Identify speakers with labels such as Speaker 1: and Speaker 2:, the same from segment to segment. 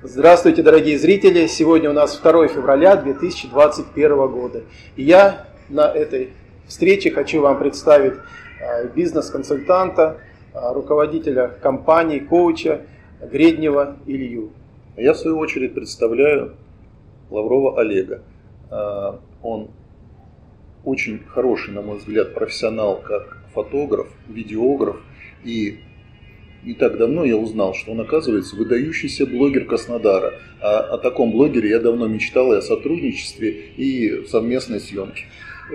Speaker 1: Здравствуйте, дорогие зрители! Сегодня у нас 2 февраля 2021 года. И я на этой встрече хочу вам представить а, бизнес-консультанта, а, руководителя компании, коуча Греднева Илью.
Speaker 2: Я в свою очередь представляю Лаврова Олега. А, он очень хороший, на мой взгляд, профессионал как фотограф, видеограф и не так давно я узнал, что он, оказывается, выдающийся блогер Краснодара. А о таком блогере я давно мечтал и о сотрудничестве, и совместной съемке.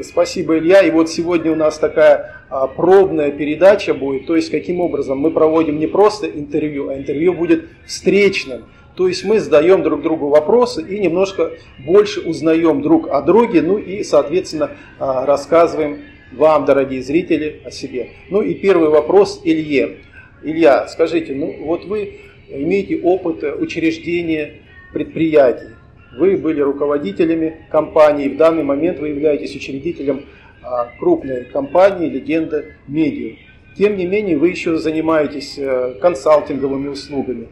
Speaker 1: Спасибо, Илья. И вот сегодня у нас такая а, пробная передача будет. То есть, каким образом мы проводим не просто интервью, а интервью будет встречным. То есть мы задаем друг другу вопросы и немножко больше узнаем друг о друге, ну и, соответственно, а, рассказываем вам, дорогие зрители, о себе. Ну и первый вопрос Илье. Илья, скажите, ну вот вы имеете опыт учреждения предприятий, вы были руководителями компании, в данный момент вы являетесь учредителем а, крупной компании «Легенда Медиа». Тем не менее, вы еще занимаетесь э, консалтинговыми услугами.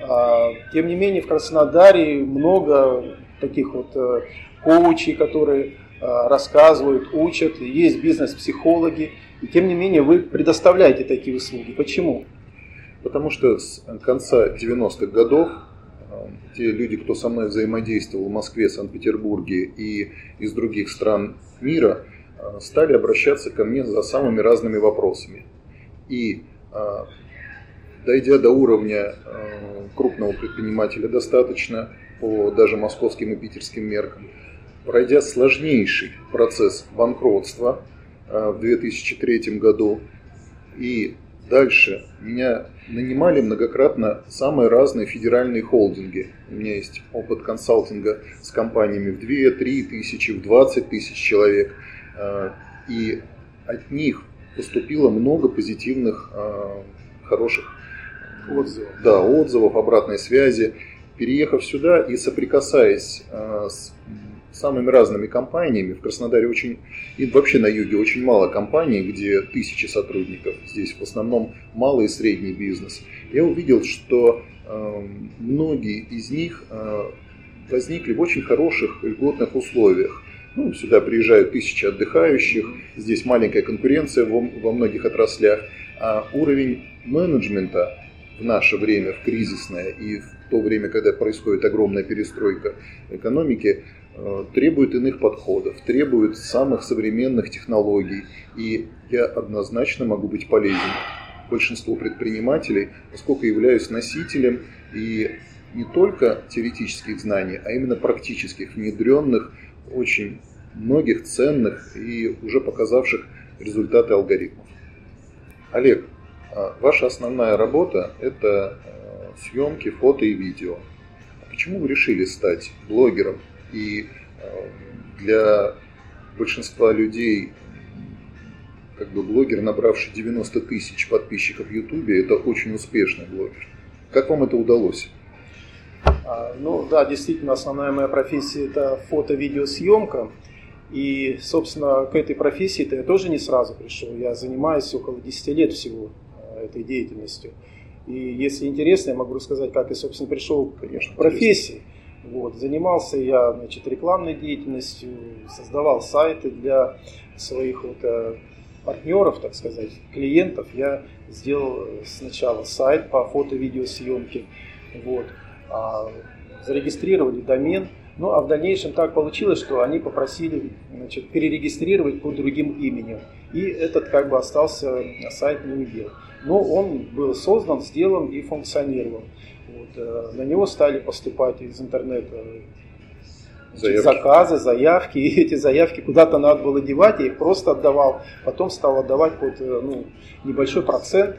Speaker 1: А, тем не менее, в Краснодаре много таких вот э, коучей, которые а, рассказывают, учат, есть бизнес-психологи. И тем не менее, вы предоставляете такие услуги. Почему?
Speaker 2: Потому что с конца 90-х годов э, те люди, кто со мной взаимодействовал в Москве, Санкт-Петербурге и из других стран мира, э, стали обращаться ко мне за самыми разными вопросами. И э, дойдя до уровня крупного предпринимателя достаточно, по даже московским и питерским меркам, пройдя сложнейший процесс банкротства в 2003 году и Дальше. Меня нанимали многократно самые разные федеральные холдинги. У меня есть опыт консалтинга с компаниями в 2-3 тысячи, в 20 тысяч человек. А, и от них поступило много позитивных, а, хороших отзывов, да, отзывов обратной связи. Переехав сюда и соприкасаясь а, с самыми разными компаниями. В Краснодаре очень, и вообще на юге очень мало компаний, где тысячи сотрудников. Здесь в основном малый и средний бизнес. Я увидел, что э, многие из них э, возникли в очень хороших льготных условиях. Ну, сюда приезжают тысячи отдыхающих, здесь маленькая конкуренция во, во многих отраслях, а уровень менеджмента в наше время, в кризисное и в то время, когда происходит огромная перестройка экономики, требует иных подходов, требует самых современных технологий. И я однозначно могу быть полезен большинству предпринимателей, поскольку являюсь носителем и не только теоретических знаний, а именно практических, внедренных, очень многих ценных и уже показавших результаты алгоритмов. Олег, а ваша основная работа – это э, съемки, фото и видео. А почему вы решили стать блогером и э, для большинства людей, как бы блогер, набравший 90 тысяч подписчиков в Ютубе, это очень успешный блогер. Как вам это удалось?
Speaker 1: А, ну да, действительно, основная моя профессия это фото-видеосъемка. И, собственно, к этой профессии-то я тоже не сразу пришел. Я занимаюсь около 10 лет всего э, этой деятельностью. И если интересно, я могу рассказать, как я, собственно, пришел Конечно, к профессии. Интересно. Вот. Занимался я значит, рекламной деятельностью, создавал сайты для своих вот, э, партнеров, так сказать, клиентов. Я сделал сначала сайт по фото-видеосъемке, вот, а, зарегистрировали домен, ну а в дальнейшем так получилось, что они попросили значит, перерегистрировать под другим именем. И этот как бы остался сайт не удел. Но он был создан, сделан и функционировал. Э, на него стали поступать из интернета заявки. заказы, заявки, и эти заявки куда-то надо было девать, я их просто отдавал, потом стал отдавать под э, ну, небольшой процент.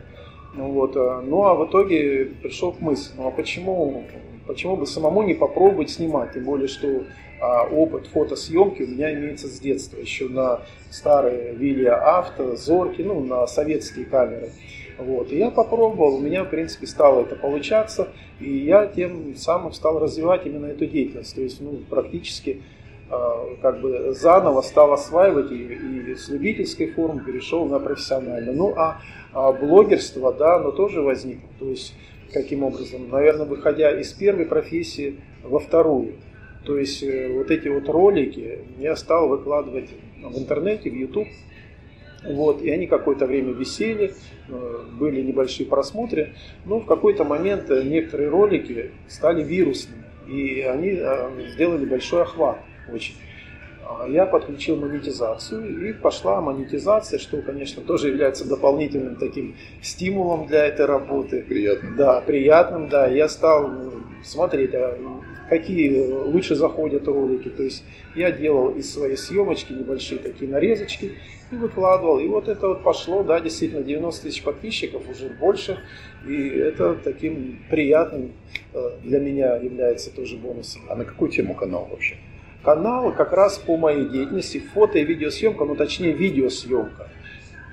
Speaker 1: Ну, вот, э, ну а в итоге пришел к мысли, ну а почему, почему бы самому не попробовать снимать, тем более, что а, опыт фотосъемки у меня имеется с детства, еще на старые Вилья Авто, Зорки, ну на советские камеры. Вот. И я попробовал, у меня, в принципе, стало это получаться, и я тем самым стал развивать именно эту деятельность. То есть, ну, практически э, как бы заново стал осваивать и, и с любительской формы перешел на профессиональную. Ну, а, а блогерство, да, оно тоже возникло. То есть, каким образом? Наверное, выходя из первой профессии во вторую. То есть э, вот эти вот ролики я стал выкладывать в интернете, в YouTube. Вот, и они какое-то время висели, э, были небольшие просмотры, но в какой-то момент некоторые ролики стали вирусными, и они сделали большой охват очень. А я подключил монетизацию, и пошла монетизация, что, конечно, тоже является дополнительным таким стимулом для этой работы.
Speaker 2: Приятным.
Speaker 1: Да, приятным, да. Я стал ну, смотреть, а какие лучше заходят ролики. То есть я делал из своей съемочки небольшие такие нарезочки и выкладывал. И вот это вот пошло, да, действительно, 90 тысяч подписчиков, уже больше. И это таким приятным э, для меня является тоже бонусом.
Speaker 2: А на какую тему канал вообще?
Speaker 1: канал как раз по моей деятельности, фото и видеосъемка, ну точнее видеосъемка.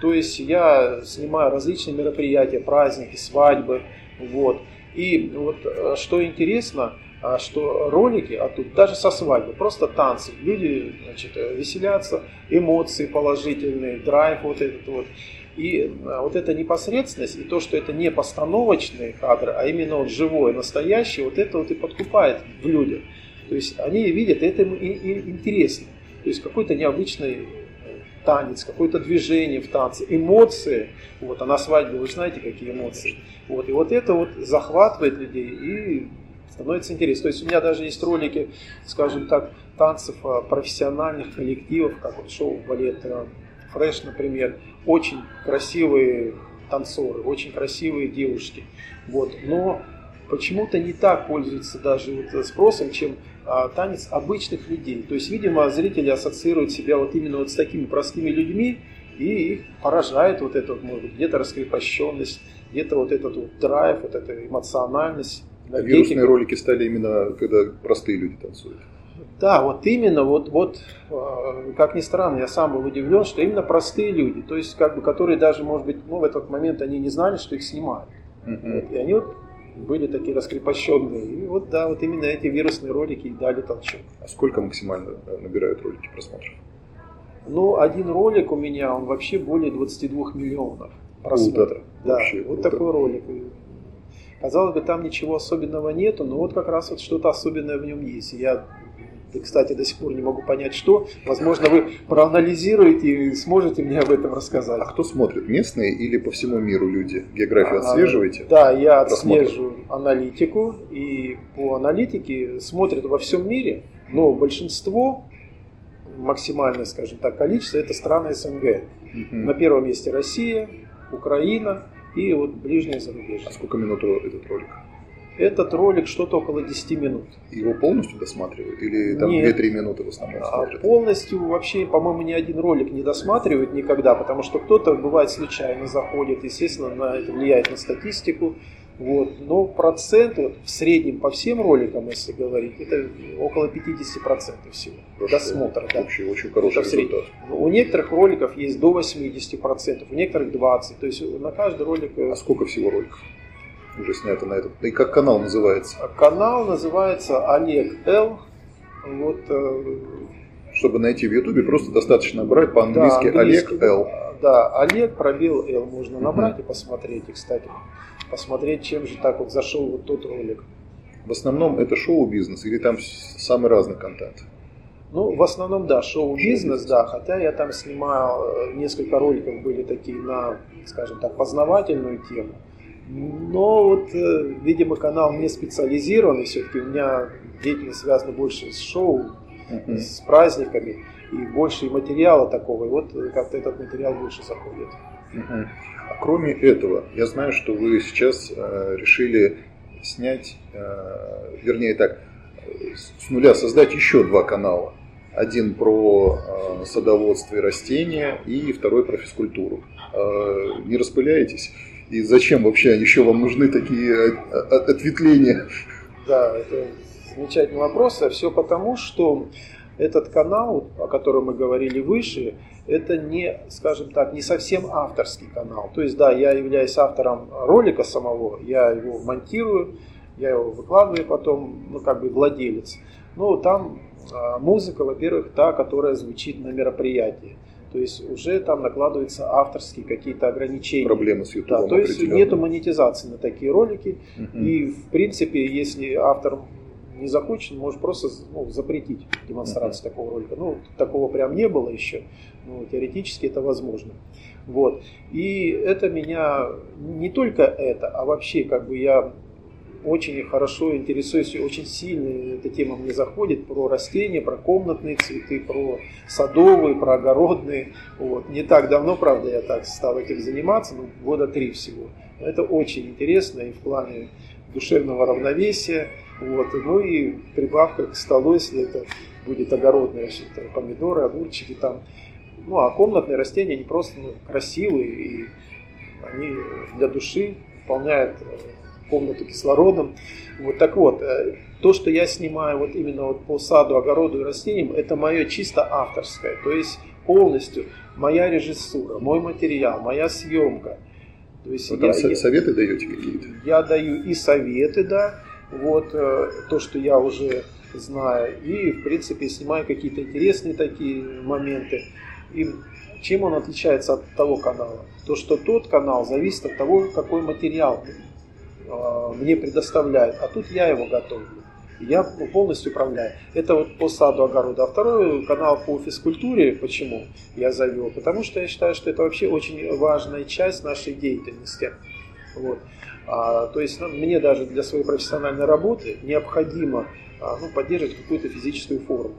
Speaker 1: То есть я снимаю различные мероприятия, праздники, свадьбы. Вот. И вот э, что интересно, что ролики, а тут даже со свадьбы, просто танцы. Люди значит, веселятся, эмоции положительные, драйв вот этот вот. И э, вот эта непосредственность, и то, что это не постановочные кадры, а именно вот живое, настоящее, вот это вот и подкупает в людях. То есть они видят, это им интересно. То есть какой-то необычный э, танец, какое-то движение в танце, эмоции. Вот, а на свадьбе вы знаете, какие эмоции. Вот, и вот это вот захватывает людей и становится интересно. То есть у меня даже есть ролики, скажем так, танцев а, профессиональных коллективов, как вот шоу балет э, Фреш, например. Очень красивые танцоры, очень красивые девушки. Вот. Но почему-то не так пользуются даже вот спросом, чем а, танец обычных людей. То есть, видимо, зрители ассоциируют себя вот именно вот с такими простыми людьми, и их поражает вот эта вот, может быть, где-то раскрепощенность, где-то вот этот вот драйв, вот эта эмоциональность.
Speaker 2: А вирусные ролики стали именно, когда простые люди танцуют.
Speaker 1: Да, вот именно, вот, вот, а, как ни странно, я сам был удивлен, что именно простые люди, то есть, как бы, которые даже, может быть, ну, в этот момент они не знали, что их снимают. Uh-huh. И они вот были такие раскрепощенные. И вот да, вот именно эти вирусные ролики и дали толчок.
Speaker 2: А сколько максимально э, набирают ролики просмотров?
Speaker 1: Ну, один ролик у меня, он вообще более 22 миллионов просмотров. Круто. Да, вообще, вот круто. такой ролик. Казалось бы, там ничего особенного нету, но вот как раз вот что-то особенное в нем есть. Я кстати, до сих пор не могу понять, что. Возможно, вы проанализируете и сможете мне об этом рассказать.
Speaker 2: А кто смотрит? Местные или по всему миру люди? Географию а, отслеживаете?
Speaker 1: Да, я отслеживаю аналитику. И по аналитике смотрят во всем мире, но большинство, максимальное, скажем так, количество, это страны СНГ. Угу. На первом месте Россия, Украина и вот ближнее зарубежье.
Speaker 2: А сколько минут этот ролик?
Speaker 1: Этот ролик что-то около 10 минут.
Speaker 2: Его полностью досматривают? Или там 2-3 минуты в основном а смотрят?
Speaker 1: А полностью вообще, по-моему, ни один ролик не досматривают никогда, потому что кто-то, бывает, случайно заходит. Естественно, на это влияет на статистику. Вот. Но процент вот, в среднем по всем роликам, если говорить, это около 50% всего Хорошо. досмотра.
Speaker 2: Да. Вообще очень хороший результат.
Speaker 1: У некоторых роликов есть до 80%, у некоторых 20%. То есть на каждый ролик...
Speaker 2: Э, а сколько всего роликов? уже снято на этом. И как канал называется?
Speaker 1: Канал называется Олег Л. Вот, э...
Speaker 2: Чтобы найти в Ютубе, просто достаточно брать по-английски да, Олег Л.
Speaker 1: Да, Олег пробел Л можно набрать и посмотреть. И, кстати, посмотреть, чем же так вот зашел вот тот ролик.
Speaker 2: В основном это шоу-бизнес или там самый разный контент?
Speaker 1: Ну, в основном, да, шоу-бизнес, да, хотя я там снимал, э, несколько роликов были такие на, скажем так, познавательную тему. Но вот, э, видимо, канал не специализированный, все-таки у меня деятельность связана больше с шоу, uh-huh. с праздниками, и больше материала такого, и вот как-то этот материал больше заходит.
Speaker 2: Uh-huh. А кроме этого, я знаю, что вы сейчас э, решили снять, э, вернее так, с нуля создать еще два канала. Один про э, садоводство и растения, и второй про физкультуру. Э, не распыляетесь? И зачем вообще еще вам нужны такие э, ответвления?
Speaker 1: Да, это замечательный вопрос. А все потому, что этот канал, о котором мы говорили выше, это не, скажем так, не совсем авторский канал. То есть, да, я являюсь автором ролика самого, я его монтирую, я его выкладываю потом, ну, как бы владелец. Но там а, музыка, во-первых, та, которая звучит на мероприятии. То есть уже там накладываются авторские какие-то ограничения.
Speaker 2: Проблемы с YouTube.
Speaker 1: Да, то есть нету монетизации на такие ролики. Угу. И в принципе, если автор не захочет, может просто ну, запретить демонстрацию такого ролика. Ну, такого прям не было еще, но теоретически это возможно. Вот. И это меня, не только это, а вообще как бы я очень хорошо интересуюсь, очень сильно эта тема мне заходит про растения, про комнатные цветы, про садовые, про огородные. Вот. Не так давно, правда, я так стал этим заниматься, ну, года три всего. Это очень интересно и в плане душевного равновесия. Вот. Ну и прибавка к столу, если это будет огородные помидоры, огурчики там. Ну а комнатные растения, они просто ну, красивые и они для души выполняют э, комнату кислородом. Вот так вот, э, то, что я снимаю вот именно вот по саду, огороду и растениям, это мое чисто авторское. То есть полностью моя режиссура, мой материал, моя съемка.
Speaker 2: То есть Вы я, там советы я, даете какие-то?
Speaker 1: Я даю и советы, да, вот э, то, что я уже знаю, и в принципе снимаю какие-то интересные такие моменты. И чем он отличается от того канала? То, что тот канал зависит от того, какой материал Э, мне предоставляют, а тут я его готовлю. Я полностью управляю. Это вот по саду огорода. А второй канал по физкультуре, почему я завел? Потому что я считаю, что это вообще очень важная часть нашей деятельности. Вот. А, то есть ну, мне даже для своей профессиональной работы необходимо а, ну, поддерживать какую-то физическую форму.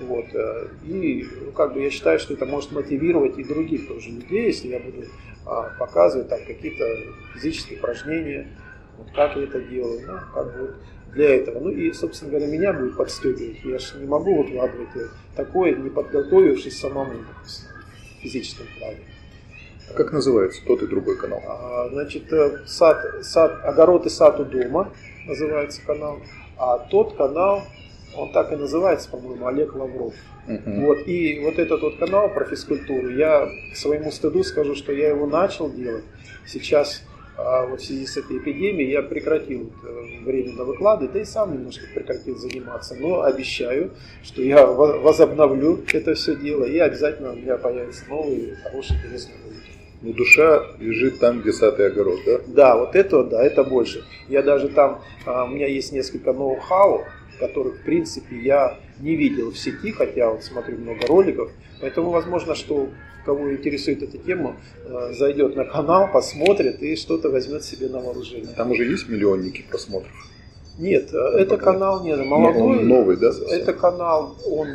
Speaker 1: Вот. Э, и ну, как бы я считаю, что это может мотивировать и других тоже людей, если я буду а, показывать там какие-то физические упражнения, вот как я это делаю, ну, как бы для этого. Ну и, собственно говоря, меня будет подстегивать. Я же не могу выкладывать такое, не подготовившись самому в физическом плане.
Speaker 2: Как называется тот и другой канал?
Speaker 1: А, значит, э, сад, сад, огород и сад у дома называется канал, а тот канал, он так и называется, по-моему, Олег Лавров. Uh-huh. Вот, и вот этот вот канал про физкультуру, я к своему стыду скажу, что я его начал делать. Сейчас а вот в связи с этой эпидемией я прекратил э, временно выкладывать, да и сам немножко прекратил заниматься. Но обещаю, что я возобновлю это все дело, и обязательно у меня появятся новые, хорошие, интересные ролики.
Speaker 2: Ну, душа лежит там, где сад и огород, да?
Speaker 1: Да, вот это, да, это больше. Я даже там, а, у меня есть несколько ноу-хау, которых, в принципе, я не видел в сети, хотя вот смотрю много роликов. Поэтому, возможно, что кого интересует эта тема, э, зайдет на канал, посмотрит и что-то возьмет себе на вооружение.
Speaker 2: Там уже есть миллионники просмотров?
Speaker 1: Нет, ну, это пока... канал не молодой.
Speaker 2: Он новый, да?
Speaker 1: Это канал, он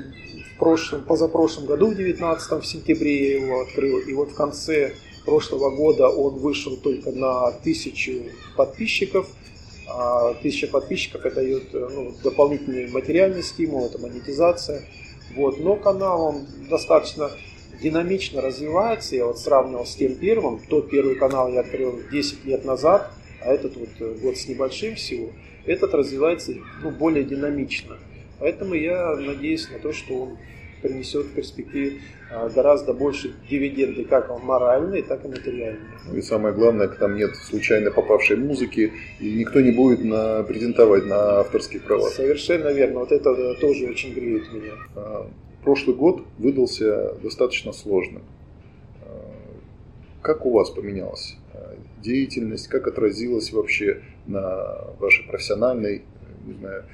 Speaker 1: в прошлом, позапрошлом году, в 19 в сентябре я его открыл, и вот в конце прошлого года он вышел только на тысячу подписчиков. А тысяча подписчиков это дает э, ну, дополнительный материальный стимул, это монетизация. Вот. Но канал он достаточно динамично развивается. Я вот сравнивал с тем первым. Тот первый канал я открыл 10 лет назад, а этот вот э, год с небольшим всего. Этот развивается ну, более динамично. Поэтому я надеюсь на то, что он принесет в перспективе а, гораздо больше дивиденды, как моральные, так и материальные.
Speaker 2: Ну и самое главное, там нет случайно попавшей музыки, и никто не будет на, претендовать на авторские права.
Speaker 1: Совершенно верно. Вот это тоже очень греет меня. А,
Speaker 2: прошлый год выдался достаточно сложным. Э, как у вас поменялась деятельность, как отразилась вообще на вашей профессиональной, не знаю,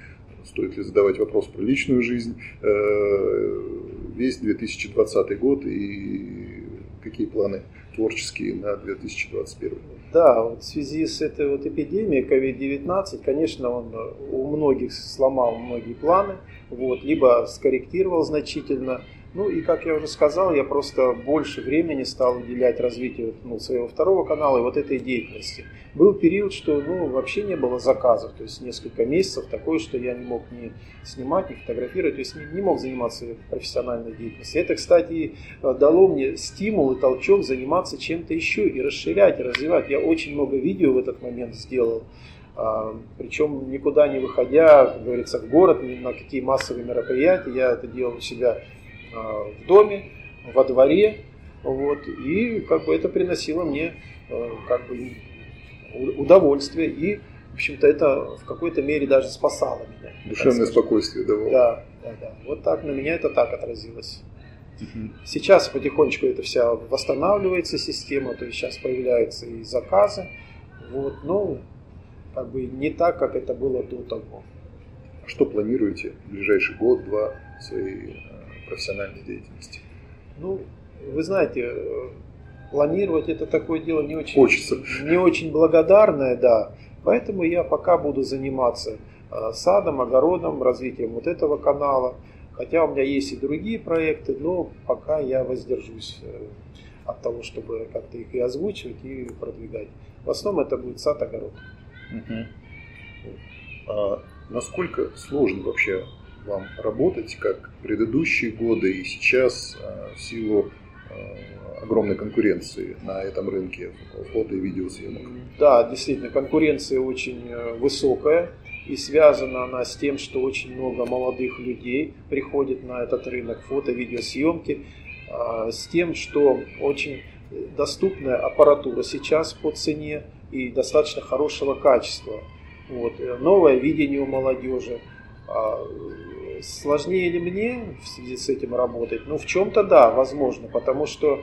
Speaker 2: стоит ли задавать вопрос про личную жизнь, э, весь 2020 год и какие планы творческие на 2021?
Speaker 1: Да, вот в связи с этой вот эпидемией COVID-19, конечно, он у многих сломал многие планы, вот, либо скорректировал значительно. Ну и, как я уже сказал, я просто больше времени стал уделять развитию ну, своего второго канала и вот этой деятельности. Был период, что ну, вообще не было заказов, то есть несколько месяцев такое, что я не мог ни снимать, ни фотографировать, то есть не, не мог заниматься профессиональной деятельностью. Это, кстати, дало мне стимул и толчок заниматься чем-то еще и расширять, и развивать. Я очень много видео в этот момент сделал, а, причем никуда не выходя, как говорится, в город, ни на какие массовые мероприятия. Я это делал у себя в доме, во дворе, вот, и как бы это приносило мне а, как бы удовольствие, и, в общем-то, это в какой-то мере даже спасало меня.
Speaker 2: Душевное спокойствие давало.
Speaker 1: Да, да, да. Вот так на меня это так отразилось. Сейчас потихонечку это вся восстанавливается система, то есть сейчас появляются и заказы. Вот, ну, как бы не так, как это было до того.
Speaker 2: Что планируете в ближайший год-два своей э, профессиональной деятельности?
Speaker 1: Ну, вы знаете, э, планировать это такое дело не очень,
Speaker 2: Хочется.
Speaker 1: не очень благодарное, да. Поэтому я пока буду заниматься э, садом, огородом, развитием вот этого канала. Хотя у меня есть и другие проекты, но пока я воздержусь от того, чтобы как-то их и озвучивать, и продвигать. В основном это будет сад-огород.
Speaker 2: Угу. А насколько сложно вообще вам работать, как предыдущие годы и сейчас а, в силу а, огромной конкуренции на этом рынке фото и видеосъемок?
Speaker 1: Да, действительно, конкуренция очень э, высокая. И связана она с тем, что очень много молодых людей приходит на этот рынок фото-видеосъемки, а, с тем, что очень доступная аппаратура сейчас по цене и достаточно хорошего качества. Вот. Э, новое видение у молодежи. Сложнее ли мне в связи с этим работать? Ну, в чем-то да, возможно, потому что,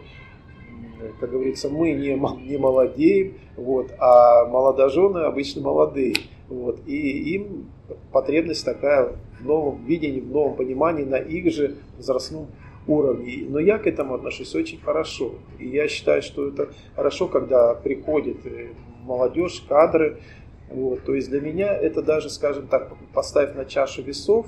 Speaker 1: как говорится, мы не, не молодеем, вот, а молодожены обычно молодые. Вот, и им потребность такая в новом видении, в новом понимании на их же возрастном уровне. Но я к этому отношусь очень хорошо. И я считаю, что это хорошо, когда приходит э, молодежь, кадры, вот, то есть для меня это даже, скажем так, поставив на чашу весов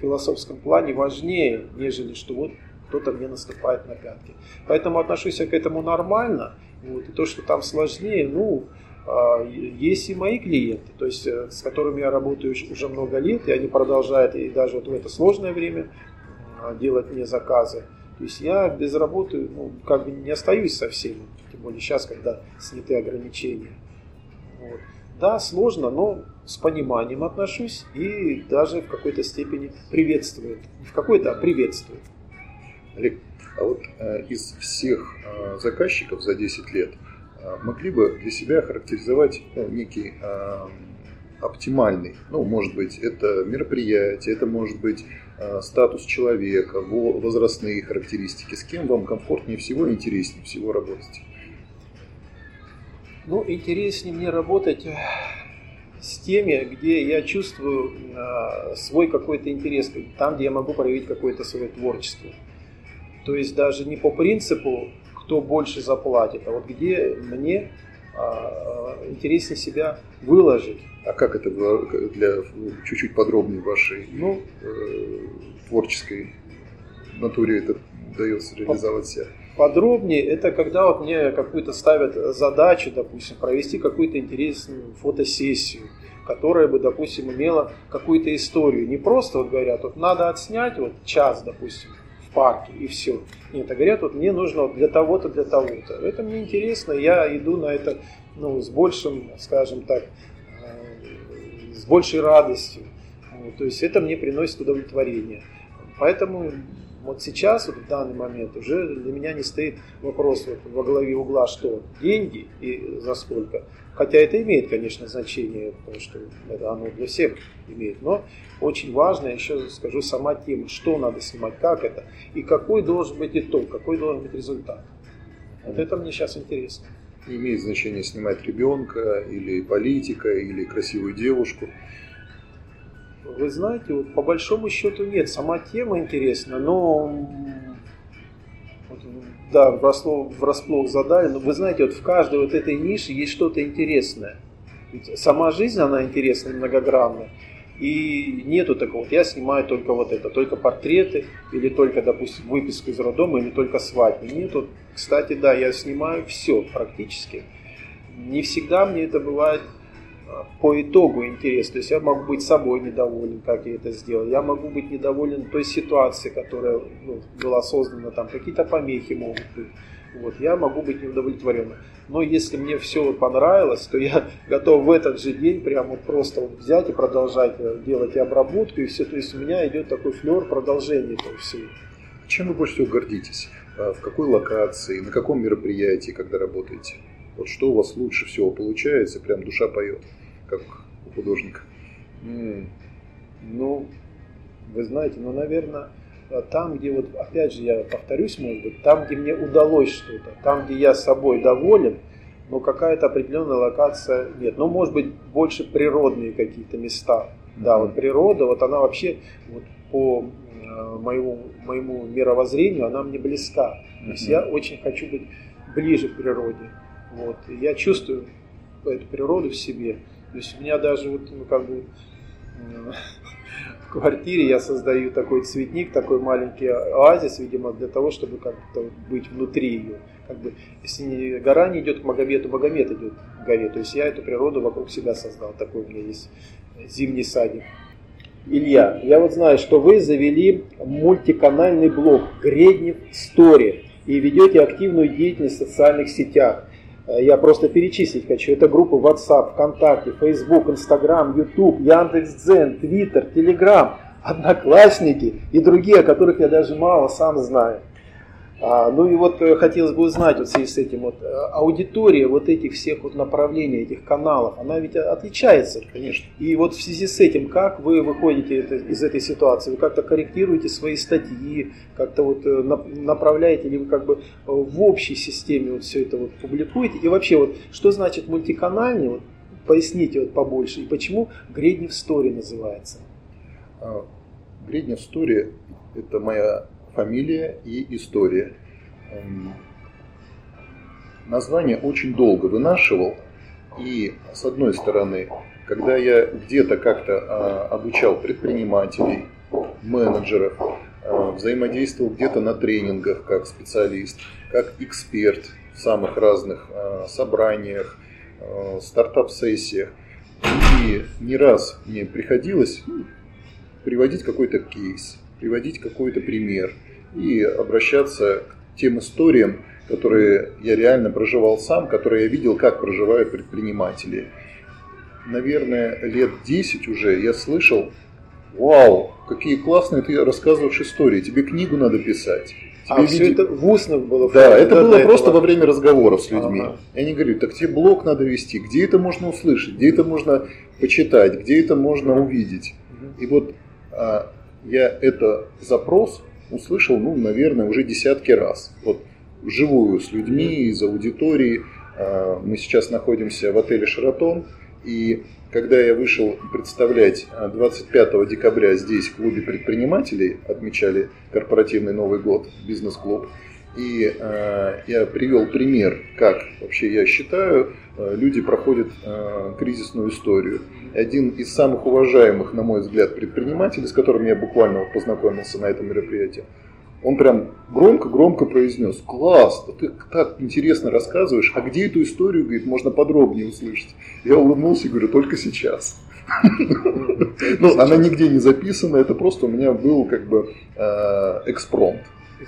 Speaker 1: философском плане важнее, нежели что вот кто-то мне наступает на пятки. Поэтому отношусь я к этому нормально. Вот, и то, что там сложнее, ну, а, есть и мои клиенты, то есть э, с которыми я работаю уже много лет, и они продолжают и даже вот в это сложное время а, делать мне заказы. То есть я без работы ну, как бы не остаюсь совсем, тем более сейчас, когда сняты ограничения. Вот. Да, сложно, но с пониманием отношусь и даже в какой-то степени приветствую. Не в какой-то, а приветствую.
Speaker 2: Олег, а вот э, из всех э, заказчиков за 10 лет э, могли бы для себя характеризовать ну, некий э, оптимальный, ну, может быть, это мероприятие, это может быть э, статус человека, возрастные характеристики, с кем вам комфортнее всего, интереснее всего работать?
Speaker 1: Ну, интереснее мне работать э, с теми, где я чувствую э, свой какой-то интерес, там, где я могу проявить какое-то свое творчество. То есть даже не по принципу, кто больше заплатит, а вот где мне э, интереснее себя выложить.
Speaker 2: А как это для чуть-чуть подробнее вашей ну, э, творческой натуре это удается реализовать себя?
Speaker 1: Подробнее, это когда вот мне какую-то ставят задачу, допустим, провести какую-то интересную фотосессию, которая бы, допустим, имела какую-то историю. Не просто вот говорят, вот надо отснять вот час, допустим, в парке и все. Нет, а говорят, вот мне нужно вот для того-то, для того-то. Это мне интересно, я иду на это ну, с большим, скажем так, э, с большей радостью. То есть это мне приносит удовлетворение. Поэтому вот сейчас, вот в данный момент, уже для меня не стоит вопрос вот во главе угла, что деньги и за сколько. Хотя это имеет, конечно, значение, потому что это оно для всех имеет. Но очень важно, еще скажу, сама тема, что надо снимать, как это, и какой должен быть итог, какой должен быть результат. Вот это мне сейчас интересно.
Speaker 2: Не имеет значения снимать ребенка, или политика, или красивую девушку.
Speaker 1: Вы знаете, вот по большому счету нет. Сама тема интересна, но да, врасплох, врасплох задали, но вы знаете, вот в каждой вот этой нише есть что-то интересное. Ведь сама жизнь, она интересная, многогранная. И нету такого, вот я снимаю только вот это, только портреты, или только, допустим, выписку из роддома, или только свадьбы. Нету, кстати, да, я снимаю все практически. Не всегда мне это бывает по итогу интерес. То есть я могу быть собой недоволен, как я это сделал. Я могу быть недоволен той ситуацией, которая ну, была создана, там какие-то помехи могут быть. Вот, я могу быть неудовлетворен. Но если мне все понравилось, то я готов в этот же день прямо просто вот взять и продолжать э, делать и обработку, и все. То есть у меня идет такой флер продолжения этого всего.
Speaker 2: Чем вы больше всего гордитесь? А в какой локации, на каком мероприятии, когда работаете? Вот что у вас лучше всего получается, прям душа поет, как у художника?
Speaker 1: Ну, вы знаете, ну, наверное, там, где вот, опять же, я повторюсь, может быть, там, где мне удалось что-то, там, где я собой доволен, но какая-то определенная локация нет. Ну, может быть, больше природные какие-то места. Да, вот природа, вот она вообще вот по э, моему, моему мировоззрению, она мне близка. То есть я очень хочу быть ближе к природе. Вот. И я чувствую эту природу в себе. То есть у меня даже вот, ну, как бы, в квартире я создаю такой цветник, такой маленький оазис, видимо, для того, чтобы как-то быть внутри ее. Как бы, если не, гора не идет к Магомету, Магомед идет к горе. То есть я эту природу вокруг себя создал. Такой у меня есть зимний садик. Илья, я вот знаю, что вы завели мультиканальный блог Греднев Стори и ведете активную деятельность в социальных сетях. Э, я просто перечислить хочу. Это группы WhatsApp, ВКонтакте, Facebook, Instagram, YouTube, Яндекс.Дзен, Twitter, Telegram, Одноклассники и другие, о которых я даже мало сам знаю. А, ну и вот э, хотелось бы узнать вот в связи с этим, вот, э, аудитория вот этих всех вот направлений, этих каналов, она ведь отличается.
Speaker 2: Конечно.
Speaker 1: И вот в связи с этим, как вы выходите это, из этой ситуации? Вы как-то корректируете свои статьи, как-то вот э, направляете, или вы как бы в общей системе вот все это вот публикуете? И вообще, вот что значит мультиканальный? Вот, поясните вот побольше. И почему Греднев Стори называется?
Speaker 2: А, Греднев Стори – это моя фамилия и история. Эм, название очень долго вынашивал, и с одной стороны, когда я где-то как-то а, обучал предпринимателей, менеджеров, а, взаимодействовал где-то на тренингах как специалист, как эксперт в самых разных а, собраниях, стартап-сессиях, и не раз мне приходилось приводить какой-то кейс, приводить какой-то пример и обращаться к тем историям, которые я реально проживал сам, которые я видел, как проживают предприниматели. Наверное, лет 10 уже я слышал, вау, какие классные ты рассказываешь истории, тебе книгу надо писать.
Speaker 1: А Тебе а все это в устном было?
Speaker 2: Да, это было просто во время разговоров с людьми. Ага. И они говорят, так тебе блог надо вести, где это можно услышать, где это можно почитать, где это можно увидеть. Угу. И вот а, я это запрос услышал, ну, наверное, уже десятки раз. Вот живую с людьми из аудитории. А, мы сейчас находимся в отеле «Шаратон», и когда я вышел представлять 25 а, декабря здесь в клубе предпринимателей, отмечали корпоративный Новый год, бизнес-клуб, и э, я привел пример, как вообще я считаю, люди проходят э, кризисную историю. Один из самых уважаемых, на мой взгляд, предпринимателей, с которым я буквально познакомился на этом мероприятии, он прям громко-громко произнес, класс, ты так интересно рассказываешь, а где эту историю, говорит, можно подробнее услышать? Я улыбнулся и говорю, только сейчас. Ну, она нигде не записана, это просто у меня был как бы экспромт.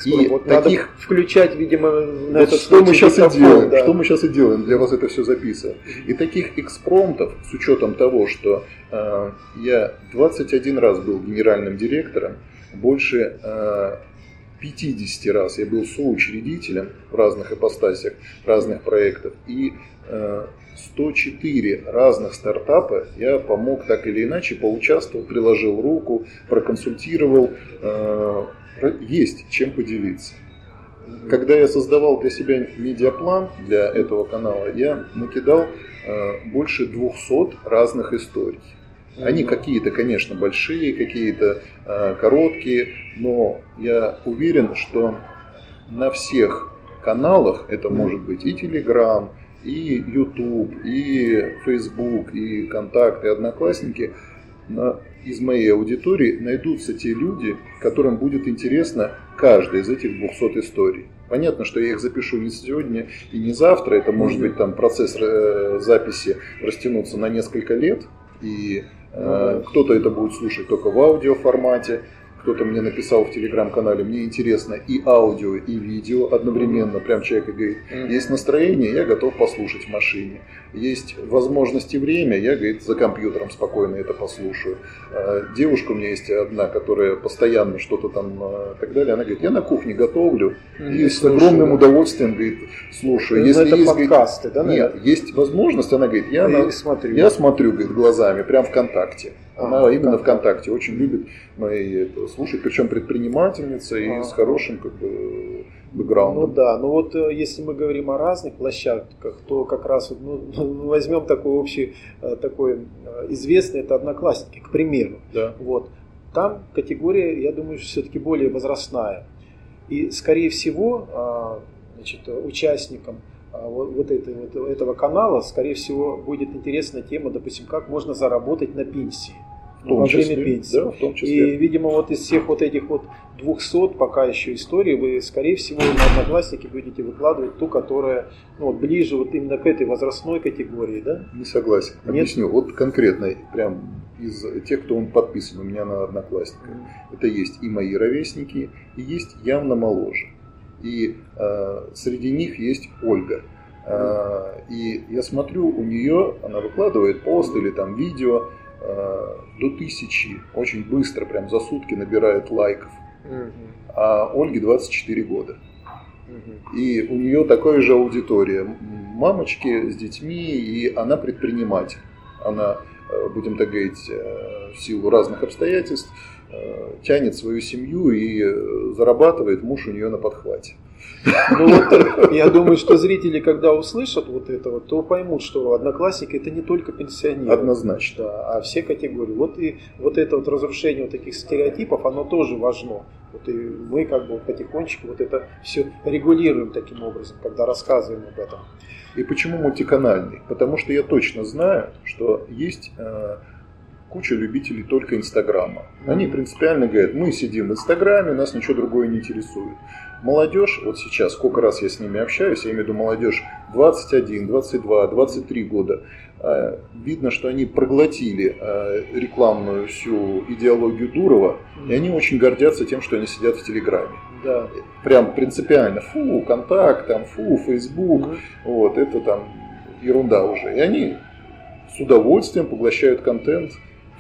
Speaker 1: И вот таких... надо включать, видимо,
Speaker 2: на вот этот что мы сейчас и делаем, да. что мы сейчас и делаем, для вас это все записываем. И таких экспромтов, с учетом того, что э, я 21 раз был генеральным директором, больше э, 50 раз я был соучредителем в разных ипостасях, разных проектов, и э, 104 разных стартапа я помог так или иначе, поучаствовал, приложил руку, проконсультировал, э, есть чем поделиться. Когда я создавал для себя медиаплан для этого канала, я накидал э, больше 200 разных историй. Они какие-то, конечно, большие, какие-то э, короткие, но я уверен, что на всех каналах, это может быть и Telegram, и YouTube, и Facebook, и Контакт, и Одноклассники, на из моей аудитории найдутся те люди, которым будет интересно каждая из этих 200 историй. Понятно, что я их запишу не сегодня и не завтра. Это может быть там процесс э, записи растянуться на несколько лет. И э, кто-то это будет слушать только в аудиоформате, кто-то мне написал в телеграм-канале, мне интересно и аудио, и видео одновременно. Прям человек и говорит, есть настроение, я готов послушать в машине. Есть возможности время, я, говорит, за компьютером спокойно это послушаю. А, девушка у меня есть одна, которая постоянно что-то там и так далее. Она говорит, я на кухне готовлю и с огромным удовольствием, говорит, слушаю.
Speaker 1: Ну, Если это есть, подкасты,
Speaker 2: да? Нет, есть возможность, она говорит, я, на, смотрю. я смотрю, говорит, глазами, прям ВКонтакте. Она а, именно ВКонтакте очень любит мои это, слушать, причем предпринимательница и а, с хорошим как бы бэкграундом.
Speaker 1: Ну да, ну вот э, если мы говорим о разных площадках, то как раз ну, ну, возьмем такой общий, э, такой э, известный, это Одноклассники, к примеру.
Speaker 2: Да.
Speaker 1: Вот. Там категория, я думаю, все-таки более возрастная. И, скорее всего, а, значит, участникам вот, вот, этой, вот этого канала, скорее всего, будет интересна тема, допустим, как можно заработать на пенсии.
Speaker 2: В том во числе, время пенсии. Да, в том числе.
Speaker 1: И, видимо, вот из всех вот этих вот 200 пока еще историй, вы, скорее всего, на Одноклассники будете выкладывать ту, которая ну, вот, ближе вот именно к этой возрастной категории, да?
Speaker 2: Не согласен. Нет? Объясню. Вот конкретно, прям из тех, кто он подписан у меня на Одноклассниках. Это есть и мои ровесники, и есть явно моложе. И э, среди них есть Ольга. Э, и я смотрю, у нее, она выкладывает пост или там видео, э, до тысячи, очень быстро, прям за сутки набирает лайков. А Ольге 24 года. И у нее такая же аудитория. Мамочки с детьми, и она предприниматель. Она, э, будем так говорить, э, в силу разных обстоятельств, тянет свою семью и зарабатывает, муж у нее на подхвате.
Speaker 1: Ну вот, я думаю, что зрители, когда услышат вот это, вот, то поймут, что одноклассники это не только пенсионеры.
Speaker 2: Однозначно.
Speaker 1: Да, а все категории. Вот и вот это вот разрушение вот таких стереотипов, оно тоже важно. Вот и мы как бы потихонечку вот это все регулируем таким образом, когда рассказываем об этом.
Speaker 2: И почему мультиканальный? Потому что я точно знаю, что есть э, куча любителей только Инстаграма. Они принципиально говорят, мы сидим в Инстаграме, нас ничего другое не интересует. Молодежь, вот сейчас, сколько раз я с ними общаюсь, я имею в виду молодежь 21, 22, 23 года, а, видно, что они проглотили а, рекламную всю идеологию Дурова, и они очень гордятся тем, что они сидят в Телеграме.
Speaker 1: Да.
Speaker 2: Прям принципиально. Фу, контакт, там, фу, Фейсбук, вот, это там ерунда уже. И они с удовольствием поглощают контент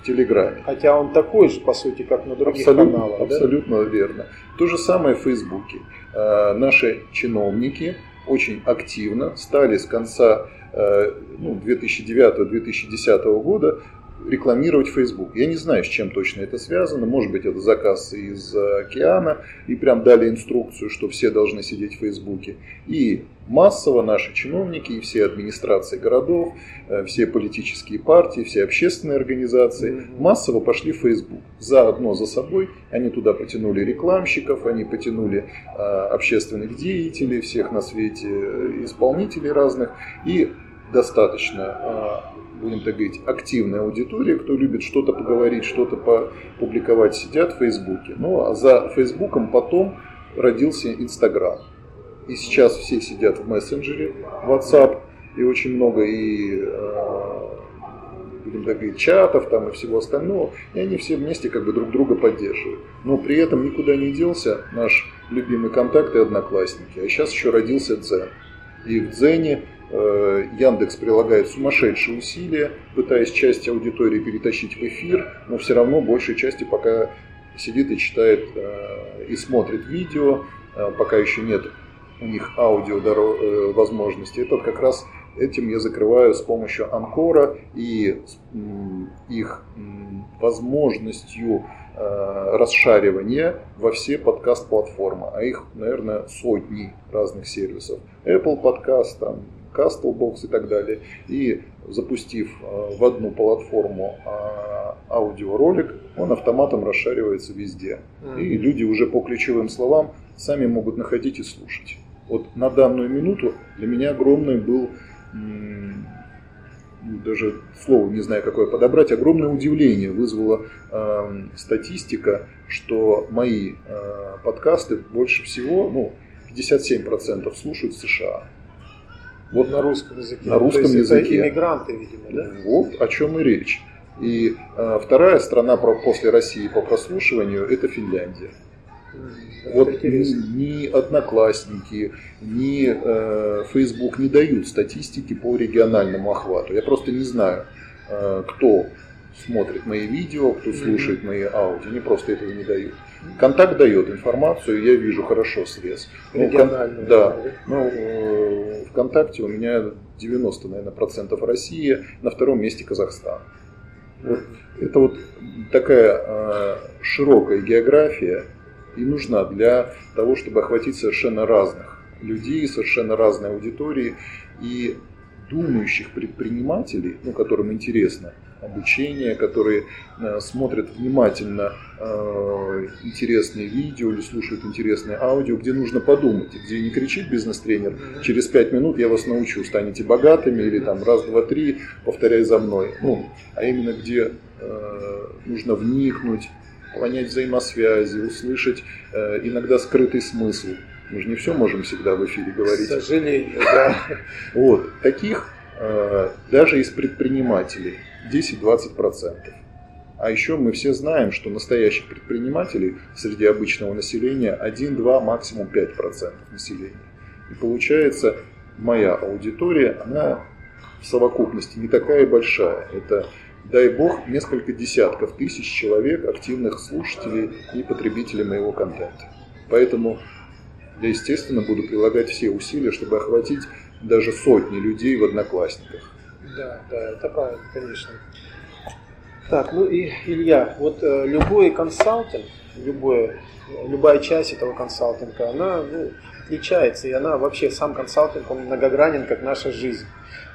Speaker 2: Телеграме.
Speaker 1: Хотя он такой же, по сути, как на других
Speaker 2: абсолютно,
Speaker 1: каналах.
Speaker 2: Абсолютно да? верно. То же самое в Фейсбуке. Э, наши чиновники очень активно стали с конца э, ну, 2009-2010 года рекламировать Facebook. Я не знаю, с чем точно это связано. Может быть, это заказ из океана. И прям дали инструкцию, что все должны сидеть в Фейсбуке. И массово наши чиновники и все администрации городов, э, все политические партии, все общественные организации массово пошли в Facebook. Заодно за собой они туда потянули рекламщиков, они потянули э, общественных деятелей, всех на свете э, исполнителей разных. И достаточно будем так говорить, активная аудитория, кто любит что-то поговорить, что-то публиковать, сидят в Фейсбуке. Ну, а за Фейсбуком потом родился Инстаграм. И сейчас все сидят в мессенджере WhatsApp, и очень много и э, будем так говорить, чатов там и всего остального, и они все вместе как бы друг друга поддерживают. Но при этом никуда не делся наш любимый контакт и одноклассники. А сейчас еще родился Дзен. И в Дзене Яндекс прилагает сумасшедшие усилия, пытаясь часть аудитории перетащить в эфир, но все равно большей части пока сидит и читает э, и смотрит видео, э, пока еще нет у них аудио возможности. Это как раз этим я закрываю с помощью Анкора и их возможностью расшаривания во все подкаст-платформы, а их, наверное, сотни разных сервисов. Apple подкаст, там, Castlebox и так далее. И запустив э, в одну платформу а, аудиоролик, он автоматом расшаривается везде. И люди уже по ключевым словам сами могут находить и слушать. Вот на данную минуту для меня огромный был даже слово не знаю какое подобрать, огромное удивление вызвала э, статистика, что мои э, подкасты больше всего, ну, 57% слушают в США.
Speaker 1: Вот на русском языке.
Speaker 2: На русском
Speaker 1: То
Speaker 2: есть языке.
Speaker 1: Это иммигранты, видимо, да?
Speaker 2: Вот о чем и речь. И э, вторая страна после России по прослушиванию это Финляндия. Это вот ни, ни одноклассники, ни э, Facebook не дают статистики по региональному охвату. Я просто не знаю, э, кто смотрит мои видео, кто слушает мои аудио. Они просто этого не дают. Контакт дает информацию, я вижу хорошо срез.
Speaker 1: Ну, кон...
Speaker 2: Да. Ну, э, ВКонтакте у меня 90, наверное, процентов Россия, на втором месте Казахстан. Вот, это вот такая э, широкая география и нужна для того, чтобы охватить совершенно разных людей, совершенно разные аудитории и думающих предпринимателей, ну, которым интересно обучение, которые э, смотрят внимательно э, интересные видео или слушают интересное аудио, где нужно подумать, где не кричит бизнес-тренер, через пять минут я вас научу, станете богатыми, или там раз, два, три, повторяй за мной. Ну, а именно где э, нужно вникнуть, понять взаимосвязи, услышать иногда скрытый смысл. Мы же не все можем всегда в эфире говорить.
Speaker 1: К сожалению, да.
Speaker 2: Вот, таких даже из предпринимателей 10-20%. А еще мы все знаем, что настоящих предпринимателей среди обычного населения 1-2, максимум 5% населения. И получается, моя аудитория, она в совокупности не такая большая. Это, дай бог, несколько десятков тысяч человек, активных слушателей и потребителей моего контента. Поэтому я, естественно, буду прилагать все усилия, чтобы охватить даже сотни людей в Одноклассниках.
Speaker 1: Да, да, это правильно, конечно. Так, ну и Илья, вот э, любой консалтинг, любое, любая часть этого консалтинга, она ну, отличается, и она вообще, сам консалтинг, он многогранен, как наша жизнь.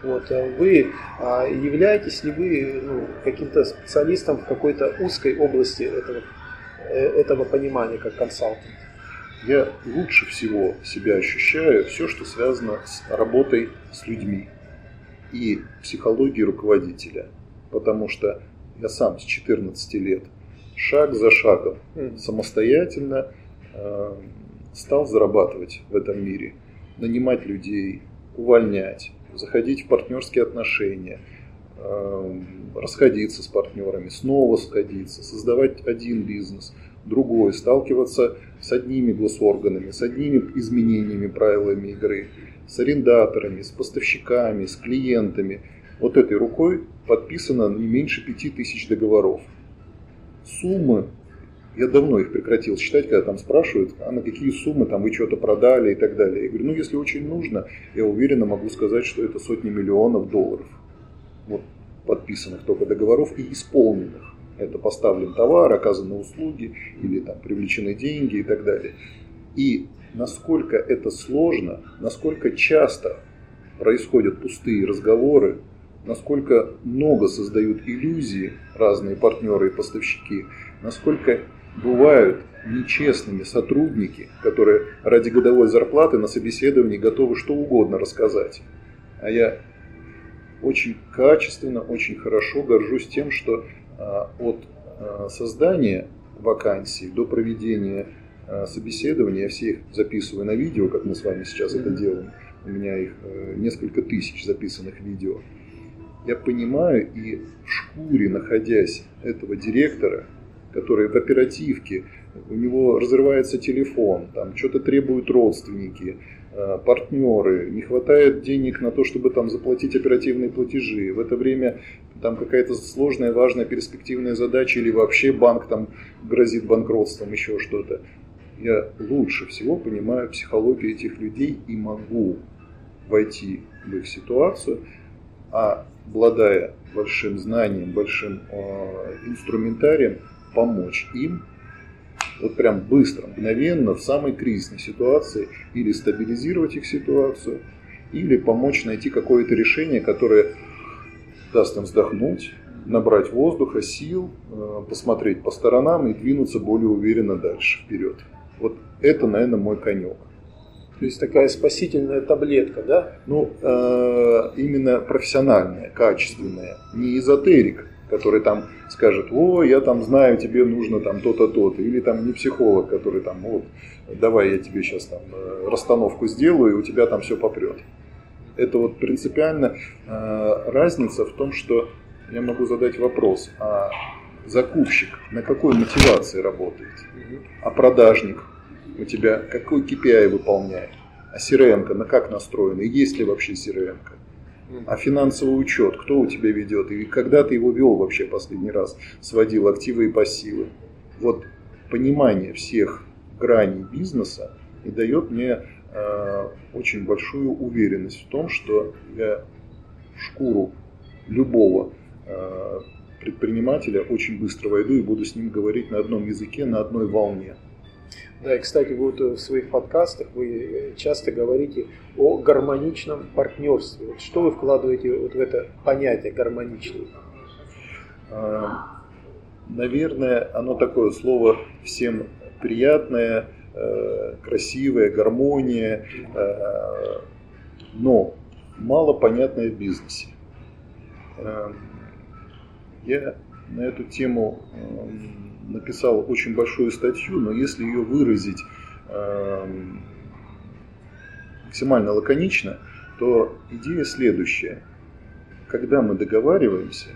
Speaker 1: Вот, э, вы а, являетесь ли вы ну, каким-то специалистом в какой-то узкой области этого, э, этого понимания, как консалтинг?
Speaker 2: Я лучше всего себя ощущаю все, что связано с работой с людьми и психологии руководителя. Потому что я сам с 14 лет шаг за шагом самостоятельно э, стал зарабатывать в этом мире, нанимать людей, увольнять, заходить в партнерские отношения, э, расходиться с партнерами, снова сходиться, создавать один бизнес, другой, сталкиваться с одними госорганами, с одними изменениями правилами игры, с арендаторами, с поставщиками, с клиентами. Вот этой рукой подписано не меньше пяти тысяч договоров. Суммы, я давно их прекратил считать, когда там спрашивают, а на какие суммы там вы что-то продали и так далее. Я говорю, ну если очень нужно, я уверенно могу сказать, что это сотни миллионов долларов. Вот подписанных только договоров и исполненных. Это поставлен товар, оказаны услуги или там привлечены деньги и так далее. И насколько это сложно, насколько часто происходят пустые разговоры, насколько много создают иллюзии разные партнеры и поставщики, насколько бывают нечестными сотрудники, которые ради годовой зарплаты на собеседовании готовы что угодно рассказать. А я очень качественно, очень хорошо горжусь тем, что а, от а, создания вакансий до проведения собеседования, я все их записываю на видео, как мы с вами сейчас это делаем. У меня их э, несколько тысяч записанных видео. Я понимаю и в шкуре, находясь этого директора, который в оперативке, у него разрывается телефон, там что-то требуют родственники, э, партнеры, не хватает денег на то, чтобы там заплатить оперативные платежи. В это время там какая-то сложная, важная, перспективная задача или вообще банк там грозит банкротством, еще что-то я лучше всего понимаю психологию этих людей и могу войти в их ситуацию, а обладая большим знанием, большим э, инструментарием, помочь им вот прям быстро, мгновенно, в самой кризисной ситуации, или стабилизировать их ситуацию, или помочь найти какое-то решение, которое даст им вздохнуть, набрать воздуха, сил, э, посмотреть по сторонам и двинуться более уверенно дальше, вперед. Вот это, наверное, мой конек.
Speaker 1: То есть такая спасительная таблетка, да?
Speaker 2: Ну, э, именно профессиональная, качественная, не эзотерик, который там скажет, о, я там знаю, тебе нужно там то-то, то-то, или там не психолог, который там, вот, давай я тебе сейчас там э, расстановку сделаю, и у тебя там все попрет. Это вот принципиально э, разница в том, что я могу задать вопрос, а закупщик на какой мотивации работает, а продажник у тебя какой KPI выполняет, а crm на как настроена, и есть ли вообще crm а финансовый учет, кто у тебя ведет, и когда ты его вел вообще последний раз, сводил активы и пассивы. Вот понимание всех граней бизнеса и дает мне э, очень большую уверенность в том, что я шкуру любого э, предпринимателя очень быстро войду и буду с ним говорить на одном языке, на одной волне.
Speaker 1: Да, и, кстати, вот в своих подкастах вы часто говорите о гармоничном партнерстве. Вот что вы вкладываете вот в это понятие гармоничный?
Speaker 2: А, наверное, оно такое слово всем приятное, э, красивое, гармония, э, но мало понятное в бизнесе. Э, я на эту тему написал очень большую статью, но если ее выразить эм, максимально лаконично, то идея следующая. Когда мы договариваемся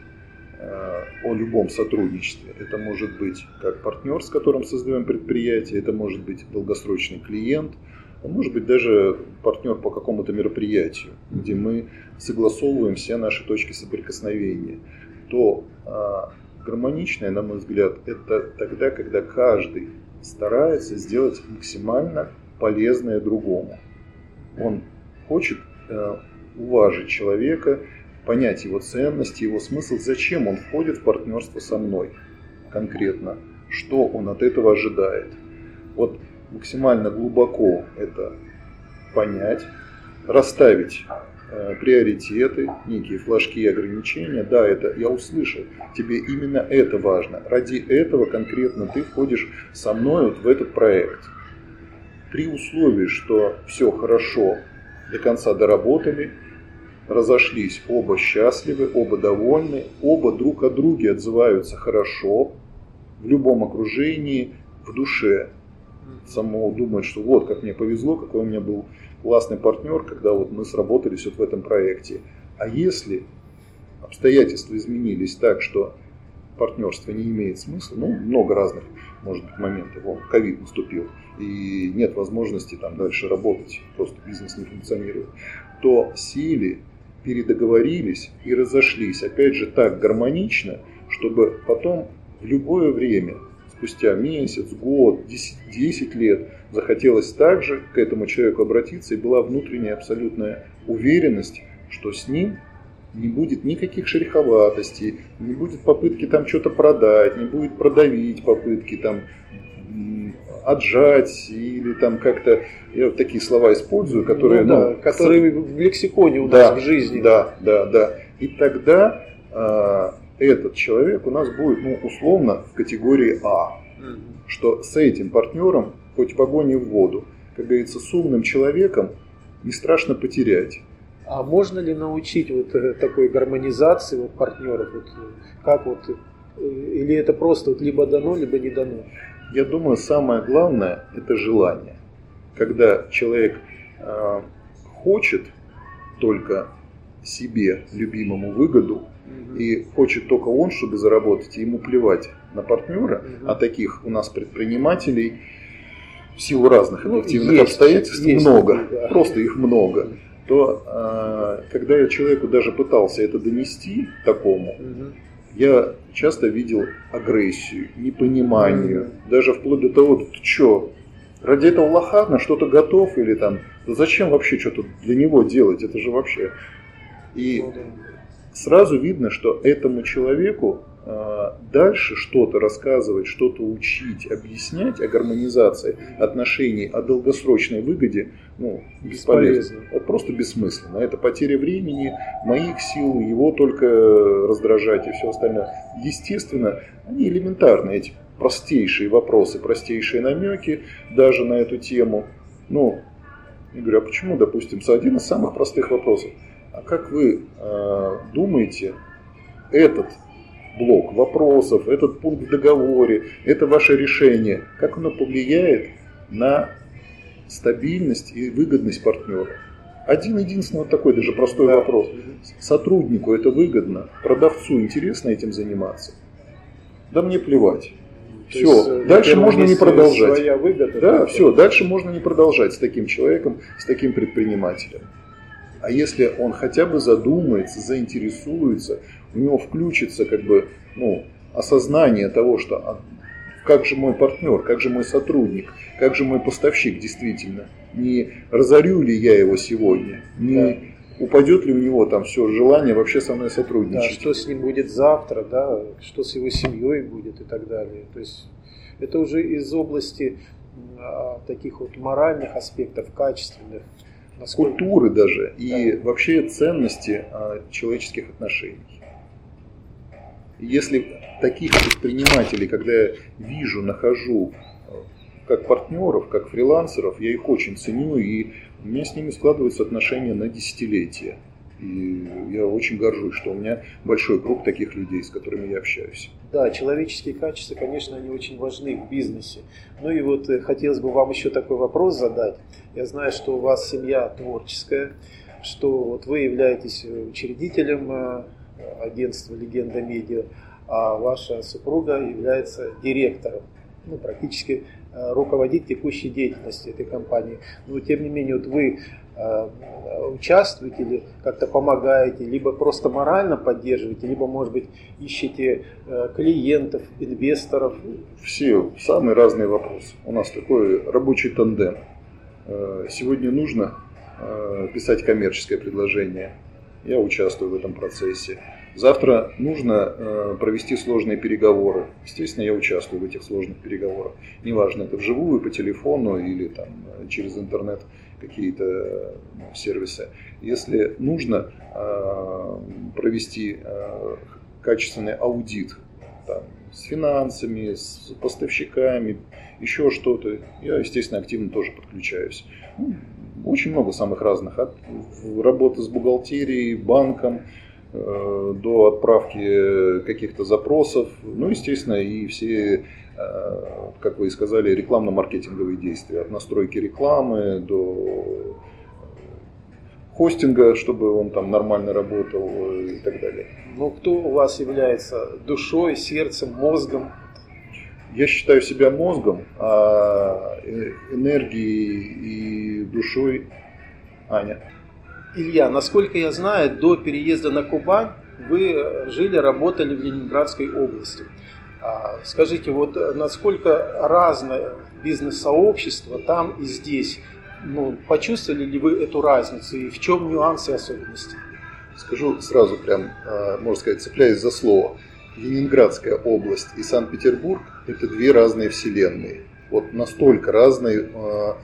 Speaker 2: э, о любом сотрудничестве, это может быть как партнер, с которым создаем предприятие, это может быть долгосрочный клиент, а может быть даже партнер по какому-то мероприятию, где мы согласовываем все наши точки соприкосновения, то э, гармоничное, на мой взгляд, это тогда, когда каждый старается сделать максимально полезное другому. Он хочет э, уважить человека, понять его ценности, его смысл, зачем он входит в партнерство со мной конкретно, что он от этого ожидает. Вот максимально глубоко это понять, расставить приоритеты, некие флажки и ограничения. Да, это я услышал. Тебе именно это важно. Ради этого конкретно ты входишь со мной вот в этот проект. При условии, что все хорошо, до конца доработали, разошлись, оба счастливы, оба довольны, оба друг о друге отзываются хорошо, в любом окружении, в душе. Самого думать, что вот как мне повезло, какой у меня был классный партнер, когда вот мы сработались вот в этом проекте. А если обстоятельства изменились так, что партнерство не имеет смысла, ну, много разных, может быть, моментов, вон, ковид наступил, и нет возможности там дальше работать, просто бизнес не функционирует, то сели, передоговорились и разошлись, опять же, так гармонично, чтобы потом в любое время спустя месяц, год, 10, 10 лет захотелось также к этому человеку обратиться, и была внутренняя абсолютная уверенность, что с ним не будет никаких шероховатостей, не будет попытки там что-то продать, не будет продавить попытки там отжать или там как-то, я вот такие слова использую, которые...
Speaker 1: Ну, да, ну, которые в лексиконе у нас да, в жизни.
Speaker 2: Да, да, да. И тогда а, этот человек у нас будет, ну, условно, в категории А. Угу. Что с этим партнером хоть в огонь и в воду. Как говорится, с умным человеком не страшно потерять.
Speaker 1: А можно ли научить вот э, такой гармонизации вот партнеров? Вот, э, как вот, э, или это просто вот либо дано, либо не дано?
Speaker 2: Я думаю, самое главное – это желание. Когда человек э, хочет только себе, любимому выгоду, и хочет только он, чтобы заработать, и ему плевать на партнера, угу. а таких у нас предпринимателей в силу разных ну, объективных есть, обстоятельств есть, много, да. просто их много, то а, когда я человеку даже пытался это донести такому, угу. я часто видел агрессию, непонимание, угу. даже вплоть до того, ты что, ради этого лоха на что-то готов или там, да зачем вообще что-то для него делать, это же вообще... И ну сразу видно, что этому человеку а, дальше что-то рассказывать, что-то учить, объяснять о гармонизации отношений, о долгосрочной выгоде, ну, бесполезно. Вот просто бессмысленно. Это потеря времени, моих сил, его только раздражать и все остальное. Естественно, они элементарные, эти простейшие вопросы, простейшие намеки даже на эту тему. Ну, я говорю, а почему, допустим, один из самых простых вопросов. А как вы э, думаете, этот блок вопросов, этот пункт в договоре, это ваше решение, как оно повлияет на стабильность и выгодность партнера? Один единственный вот такой даже простой да. вопрос. Сотруднику это выгодно, продавцу интересно этим заниматься? Да мне плевать. То все, есть, э, дальше можно не продолжать. Своя выгода, да, да, все, дальше можно не продолжать с таким человеком, с таким предпринимателем. А если он хотя бы задумается, заинтересуется, у него включится как бы, ну, осознание того, что а, как же мой партнер, как же мой сотрудник, как же мой поставщик действительно, не разорю ли я его сегодня, не упадет ли у него там все желание вообще со мной сотрудничать.
Speaker 1: Да, что с ним будет завтра, да, что с его семьей будет и так далее. То есть это уже из области а, таких вот моральных аспектов, качественных.
Speaker 2: Культуры даже да. и вообще ценности а, человеческих отношений. Если таких предпринимателей, когда я вижу, нахожу а, как партнеров, как фрилансеров, я их очень ценю, и у меня с ними складываются отношения на десятилетия. И я очень горжусь, что у меня большой круг таких людей, с которыми я общаюсь.
Speaker 1: Да, человеческие качества, конечно, они очень важны в бизнесе. Ну и вот э, хотелось бы вам еще такой вопрос задать. Я знаю, что у вас семья творческая, что вот вы являетесь учредителем э, агентства «Легенда Медиа», а ваша супруга является директором, ну, практически э, руководит текущей деятельностью этой компании. Но тем не менее, вот вы участвуете или как-то помогаете, либо просто морально поддерживаете, либо, может быть, ищете э, клиентов, инвесторов?
Speaker 2: Все самые разные вопросы. У нас такой рабочий тандем. Э, сегодня нужно писать коммерческое предложение. Я участвую в этом процессе. Завтра нужно провести сложные переговоры. Естественно, я участвую в этих сложных переговорах. Неважно, это вживую, по телефону или там, через интернет какие-то ну, сервисы. Если нужно э, провести э, качественный аудит там, с финансами, с поставщиками, еще что-то, я, естественно, активно тоже подключаюсь. Ну, очень много самых разных, от работы с бухгалтерией, банком, э, до отправки каких-то запросов, ну, естественно, и все как вы и сказали, рекламно-маркетинговые действия. От настройки рекламы до хостинга, чтобы он там нормально работал э, и так далее.
Speaker 1: Ну, кто у вас является душой, сердцем, мозгом?
Speaker 2: Я считаю себя мозгом, а э, энергией и душой Аня.
Speaker 1: Илья, насколько я знаю, до переезда на Кубань вы жили, работали в Ленинградской области. А, скажите, вот э, насколько разное бизнес-сообщество там и здесь? Ну, почувствовали ли вы эту разницу и в чем нюансы и особенности?
Speaker 2: Скажу сразу прям, а, можно сказать, цепляясь за слово. Ленинградская область и Санкт-Петербург – это две разные вселенные. Вот настолько разные а,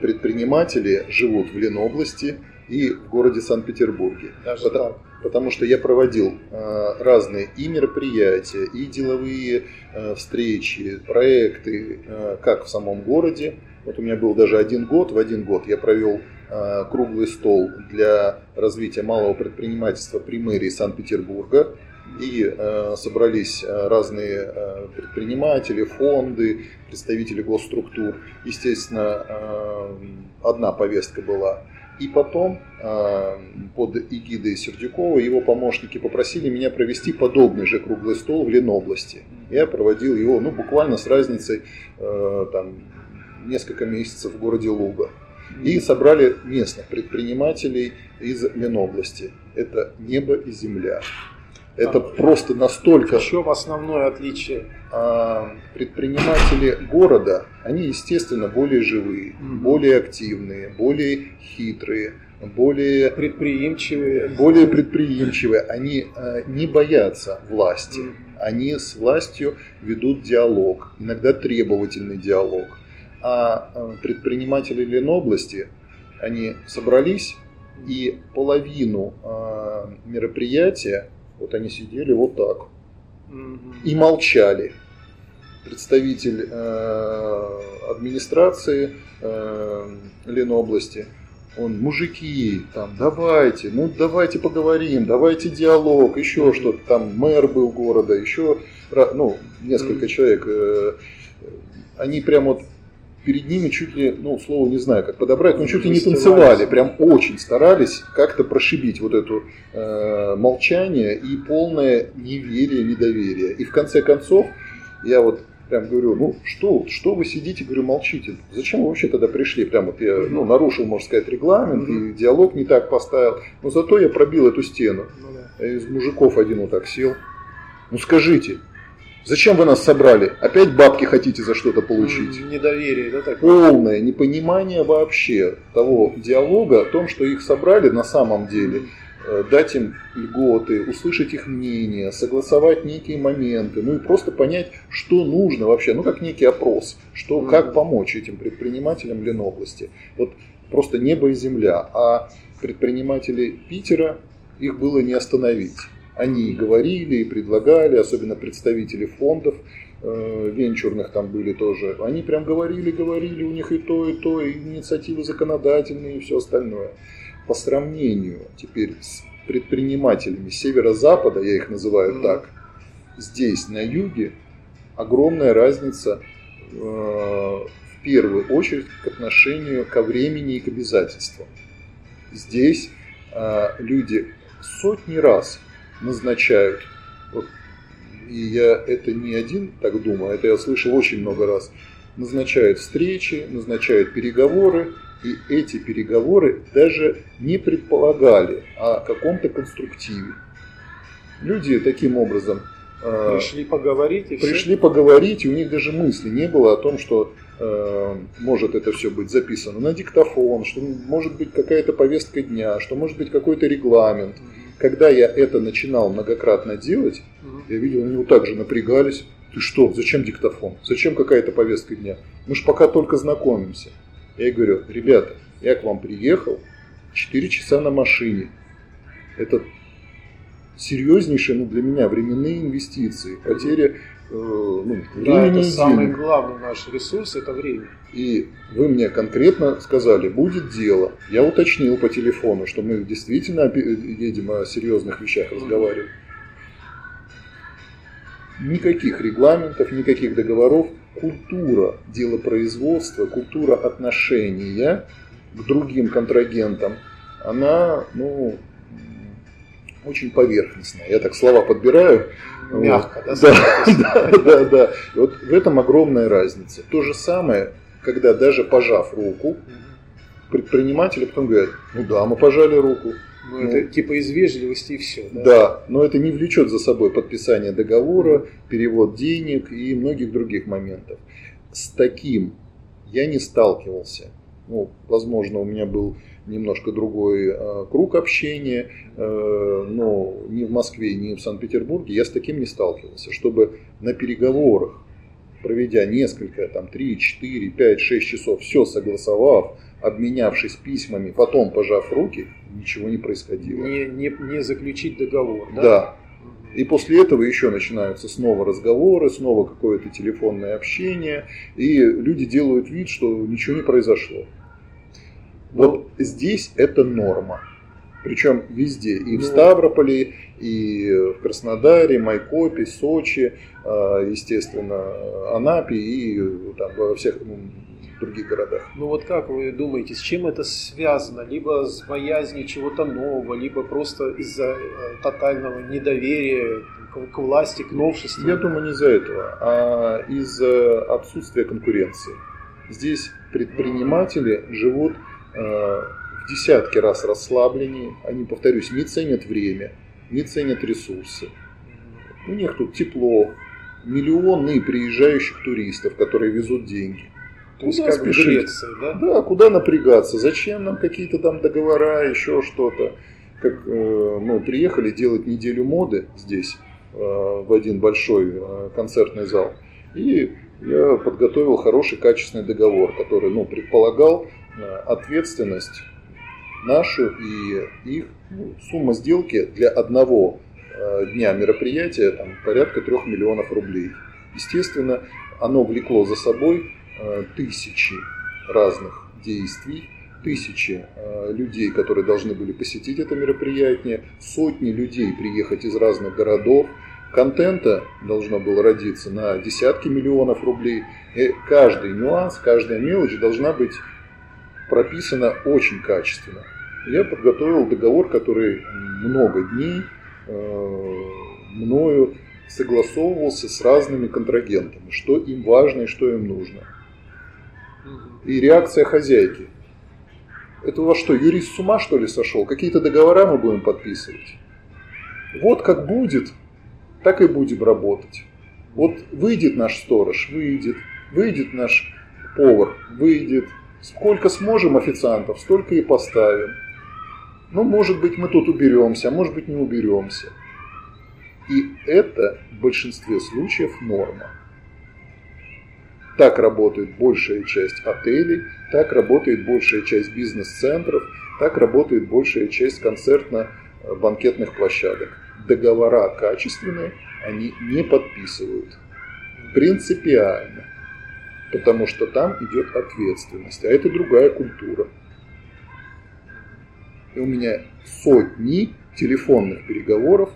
Speaker 2: предприниматели живут в Ленобласти и в городе Санкт-Петербурге.
Speaker 1: Потому, так
Speaker 2: потому что я проводил э, разные и мероприятия, и деловые э, встречи, проекты, э, как в самом городе. Вот у меня был даже один год, в один год я провел круглый стол для развития малого предпринимательства при мэрии Санкт-Петербурга. И э, собрались разные э, предприниматели, фонды, представители госструктур. Естественно, э, одна повестка была и потом а, под эгидой Сердюкова его помощники попросили меня провести подобный же круглый стол в Ленобласти. Я проводил его ну, буквально с разницей э, там, несколько месяцев в городе Луга. И собрали местных предпринимателей из Ленобласти. Это небо и земля. Это просто настолько...
Speaker 1: В чем основное отличие?
Speaker 2: А, предприниматели города, они, естественно, более живые, mm более активные, более хитрые, более
Speaker 1: предприимчивые.
Speaker 2: Более предприимчивые. Они а, не боятся власти. mm Они с властью ведут диалог, иногда требовательный диалог. А, а предприниматели Ленобласти, они собрались и половину мероприятия вот они сидели вот так и молчали. Представитель э, администрации э, Ленобласти, он, мужики, там, давайте, ну давайте поговорим, давайте диалог, еще mm-hmm. что-то, там мэр был города, еще, ну, несколько mm-hmm. человек, э, они прям вот перед ними чуть ли, ну, слово не знаю, как подобрать, но чуть ли не танцевали, прям очень старались как-то прошибить вот это э, молчание и полное неверие, недоверие. И в конце концов, я вот прям говорю, ну что, что вы сидите, говорю, молчите. Зачем вы вообще тогда пришли? Прям вот я ну, нарушил, можно сказать, регламент, mm-hmm. и диалог не так поставил. Но зато я пробил эту стену. Mm-hmm. Из мужиков один вот так сел. Ну скажите, Зачем вы нас собрали? Опять бабки хотите за что-то получить?
Speaker 1: Недоверие, да, так?
Speaker 2: Полное непонимание вообще того диалога, о том, что их собрали на самом деле, э, дать им льготы, услышать их мнение, согласовать некие моменты, ну и просто понять, что нужно вообще, ну как некий опрос, что, как помочь этим предпринимателям Ленобласти. Вот просто небо и земля. А предприниматели Питера, их было не остановить. Они говорили и предлагали, особенно представители фондов э, венчурных там были тоже. Они прям говорили, говорили, у них и то, и то, и инициативы законодательные, и все остальное. По сравнению теперь с предпринимателями северо-запада, я их называю mm-hmm. так, здесь, на юге, огромная разница э, в первую очередь к отношению ко времени и к обязательствам. Здесь э, люди сотни раз назначают. Вот, и я это не один так думаю, это я слышал очень много раз. Назначают встречи, назначают переговоры, и эти переговоры даже не предполагали о каком-то конструктиве. Люди таким образом
Speaker 1: э, пришли поговорить и
Speaker 2: пришли все? поговорить, и у них даже мысли не было о том, что э, может это все быть записано на диктофон, что может быть какая-то повестка дня, что может быть какой-то регламент. Mm когда я это начинал многократно делать, угу. я видел, они вот так же напрягались. Ты что, зачем диктофон? Зачем какая-то повестка дня? Мы же пока только знакомимся. Я говорю, ребята, я к вам приехал, 4 часа на машине. Это серьезнейшие ну, для меня временные инвестиции, потеря
Speaker 1: ну, да, это самый главный наш ресурс, это время.
Speaker 2: И вы мне конкретно сказали, будет дело. Я уточнил по телефону, что мы действительно едем о серьезных вещах разговаривать. Никаких регламентов, никаких договоров. Культура делопроизводства, культура отношения к другим контрагентам, она, ну, очень поверхностная. Я так слова подбираю.
Speaker 1: Мягко,
Speaker 2: вот. да? Да, да, да, да. Вот в этом огромная разница. То же самое, когда даже пожав руку, предприниматели потом говорят, ну да, мы пожали руку.
Speaker 1: Ну, ну, это типа из вежливости и все.
Speaker 2: Да? да, но это не влечет за собой подписание договора, перевод денег и многих других моментов. С таким я не сталкивался. Ну, возможно, у меня был немножко другой э, круг общения, э, но ни в Москве, ни в Санкт-Петербурге я с таким не сталкивался, чтобы на переговорах, проведя несколько, там, 3, 4, 5, 6 часов, все согласовав, обменявшись письмами, потом пожав руки, ничего не происходило.
Speaker 1: Не, не, не заключить договор, да?
Speaker 2: Да. И после этого еще начинаются снова разговоры, снова какое-то телефонное общение, и люди делают вид, что ничего не произошло. Вот здесь это норма. Причем везде, и в ну. Ставрополе, и в Краснодаре, Майкопе, Сочи, а, естественно, Анапе и там, во всех других городах.
Speaker 1: Ну вот как вы думаете, с чем это связано? Либо с боязнью чего-то нового, либо просто из-за э, тотального недоверия к власти, к новшеству?
Speaker 2: Я думаю, не из-за этого, а из-за отсутствия конкуренции. Здесь предприниматели живут в десятки раз расслабленнее. Они, повторюсь, не ценят время, не ценят ресурсы. У них тут тепло, миллионы приезжающих туристов, которые везут деньги.
Speaker 1: То есть куда как спешить? Греции, да?
Speaker 2: Да, куда напрягаться? Зачем нам какие-то там договора, еще что-то? Как э, мы приехали делать неделю моды здесь, э, в один большой э, концертный зал. И я подготовил хороший качественный договор, который ну, предполагал Э, ответственность нашу и их. Ну, сумма сделки для одного э, дня мероприятия там, порядка трех миллионов рублей. Естественно, оно влекло за собой э, тысячи разных действий, тысячи людей, которые должны были посетить это мероприятие, сотни людей приехать из разных городов, контента должно было родиться на десятки миллионов рублей. И каждый нюанс, каждая мелочь должна быть прописано очень качественно. Я подготовил договор, который много дней э, мною согласовывался с разными контрагентами, что им важно и что им нужно. И реакция хозяйки. Это у вас что, юрист с ума что ли сошел? Какие-то договора мы будем подписывать? Вот как будет, так и будем работать. Вот выйдет наш сторож, выйдет, выйдет наш повар, выйдет. Сколько сможем официантов, столько и поставим. Ну, может быть, мы тут уберемся, может быть, не уберемся. И это в большинстве случаев норма. Так работает большая часть отелей, так работает большая часть бизнес-центров, так работает большая часть концертно-банкетных площадок. Договора качественные они не подписывают. Принципиально. Потому что там идет ответственность, а это другая культура. И у меня сотни телефонных переговоров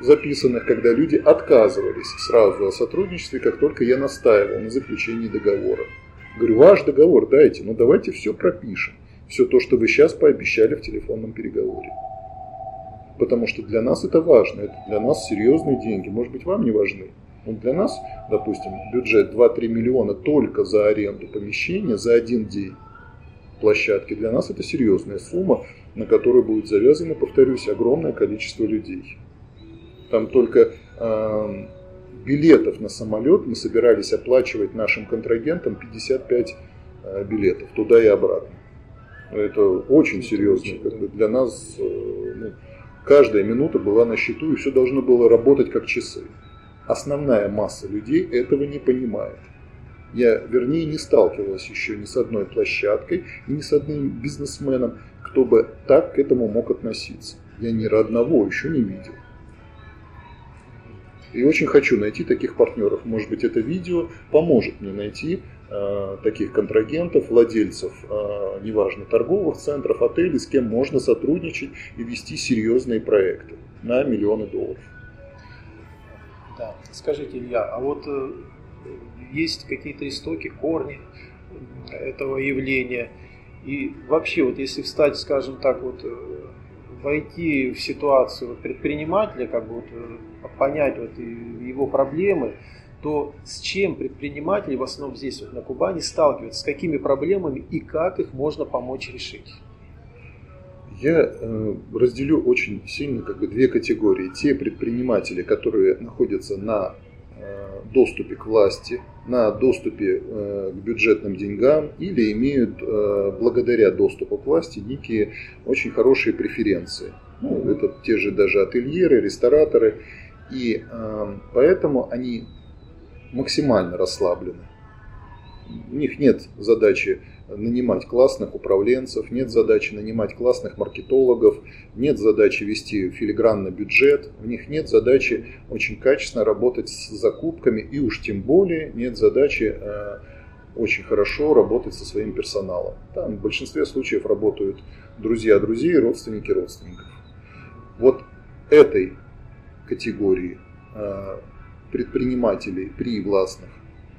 Speaker 2: записанных, когда люди отказывались сразу о сотрудничестве, как только я настаивал на заключении договора. Говорю, ваш договор дайте, но давайте все пропишем. Все то, что вы сейчас пообещали в телефонном переговоре. Потому что для нас это важно, это для нас серьезные деньги. Может быть, вам не важны. Но для нас, допустим, бюджет 2-3 миллиона только за аренду помещения за один день площадки. Для нас это серьезная сумма, на которую будет завязано, повторюсь, огромное количество людей. Там только э, билетов на самолет мы собирались оплачивать нашим контрагентам 55 э, билетов туда и обратно. Это очень серьезно. Как бы для нас э, ну, каждая минута была на счету, и все должно было работать как часы. Основная масса людей этого не понимает. Я, вернее, не сталкивалась еще ни с одной площадкой и ни с одним бизнесменом, кто бы так к этому мог относиться. Я ни одного еще не видел. И очень хочу найти таких партнеров. Может быть, это видео поможет мне найти э, таких контрагентов, владельцев, э, неважно, торговых центров, отелей, с кем можно сотрудничать и вести серьезные проекты на миллионы долларов.
Speaker 1: Да. Скажите, Илья, а вот э, есть какие-то истоки, корни этого явления? И вообще, вот если встать, скажем так, вот э, войти в ситуацию предпринимателя, как бы вот, э, понять вот его проблемы, то с чем предприниматели в основном здесь вот на Кубани сталкиваются, с какими проблемами и как их можно помочь решить?
Speaker 2: Я э, разделю очень сильно как бы две категории. Те предприниматели, которые находятся на э, доступе к власти, на доступе э, к бюджетным деньгам или имеют благодаря доступу к власти некие очень хорошие преференции. Ну, это те же даже ательеры, рестораторы. И поэтому они максимально расслаблены. У них нет задачи нанимать классных управленцев, нет задачи нанимать классных маркетологов, нет задачи вести филигранный бюджет, у них нет задачи очень качественно работать с закупками и уж тем более нет задачи э, очень хорошо работать со своим персоналом. Там в большинстве случаев работают друзья друзей, родственники родственников. Вот этой категории э, предпринимателей при властных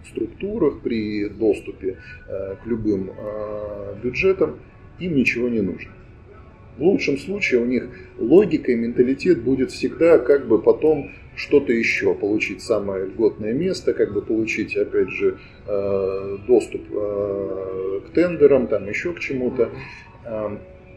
Speaker 2: структурах, при доступе э, к любым э, бюджетам, им ничего не нужно. В лучшем случае у них логика и менталитет будет всегда как бы потом что-то еще, получить самое льготное место, как бы получить, опять же, э, доступ к тендерам, там еще к чему-то.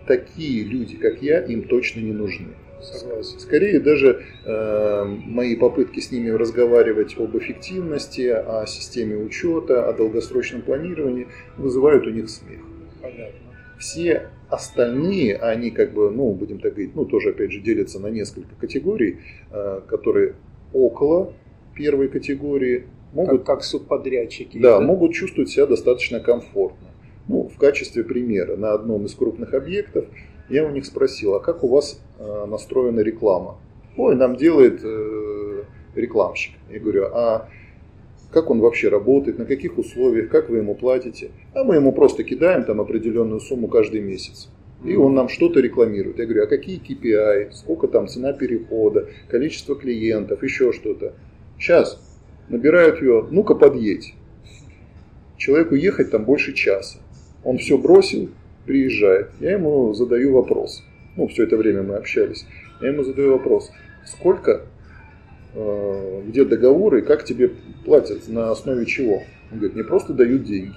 Speaker 2: Такие люди, как я, им точно не нужны. Согласен. Скорее даже э, мои попытки с ними разговаривать об эффективности, о системе учета, о долгосрочном планировании вызывают у них смех. Понятно. Все остальные, они как бы, ну, будем так говорить, ну, тоже опять же делятся на несколько категорий, э, которые около первой категории
Speaker 1: могут... Как, как субподрядчики.
Speaker 2: Да, да, могут чувствовать себя достаточно комфортно. Ну, в качестве примера, на одном из крупных объектов я у них спросил, а как у вас э, настроена реклама? Ой, нам делает э, рекламщик. Я говорю, а как он вообще работает, на каких условиях, как вы ему платите? А мы ему просто кидаем там определенную сумму каждый месяц. И он нам что-то рекламирует. Я говорю, а какие KPI, сколько там цена перехода, количество клиентов, еще что-то. Сейчас набирают ее, ну-ка подъедь. Человеку ехать там больше часа. Он все бросил, приезжает, я ему задаю вопрос. Ну, все это время мы общались. Я ему задаю вопрос, сколько, э, где договоры, как тебе платят, на основе чего? Он говорит, мне просто дают деньги.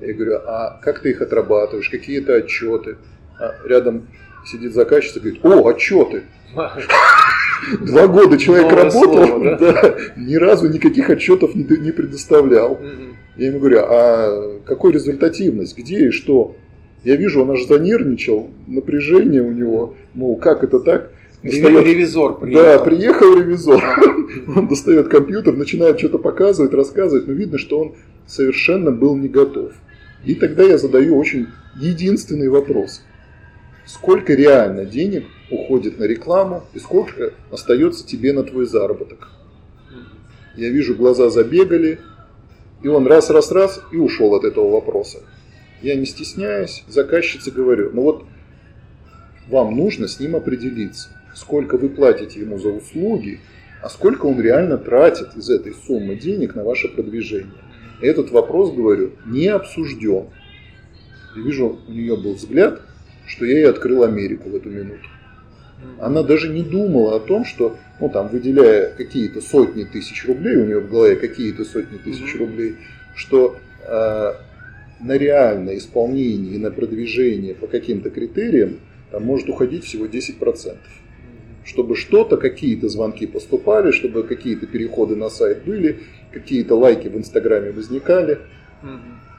Speaker 2: Я говорю, а как ты их отрабатываешь, какие это отчеты? А рядом сидит заказчик и говорит, о, отчеты. Два года человек Новое работал, слово, да? Да, ни разу никаких отчетов не, не предоставлял. Угу. Я ему говорю, а какой результативность, где и что? Я вижу, он аж занервничал, напряжение у него, мол, как это так?
Speaker 1: Достает... Ревизор
Speaker 2: приехал. Да, приехал ревизор. Он достает компьютер, начинает что-то показывать, рассказывать, но видно, что он совершенно был не готов. И тогда я задаю очень единственный вопрос. Сколько реально денег уходит на рекламу и сколько остается тебе на твой заработок? Я вижу, глаза забегали, и он раз-раз-раз и ушел от этого вопроса. Я не стесняюсь, заказчице говорю, ну вот вам нужно с ним определиться, сколько вы платите ему за услуги, а сколько он реально тратит из этой суммы денег на ваше продвижение. Этот вопрос, говорю, не обсужден. И вижу, у нее был взгляд, что я ей открыл Америку в эту минуту. Она даже не думала о том, что, ну там, выделяя какие-то сотни тысяч рублей, у нее в голове какие-то сотни тысяч рублей, что э, на реальное исполнение и на продвижение по каким-то критериям там может уходить всего 10%. Чтобы что-то, какие-то звонки поступали, чтобы какие-то переходы на сайт были, какие-то лайки в Инстаграме возникали.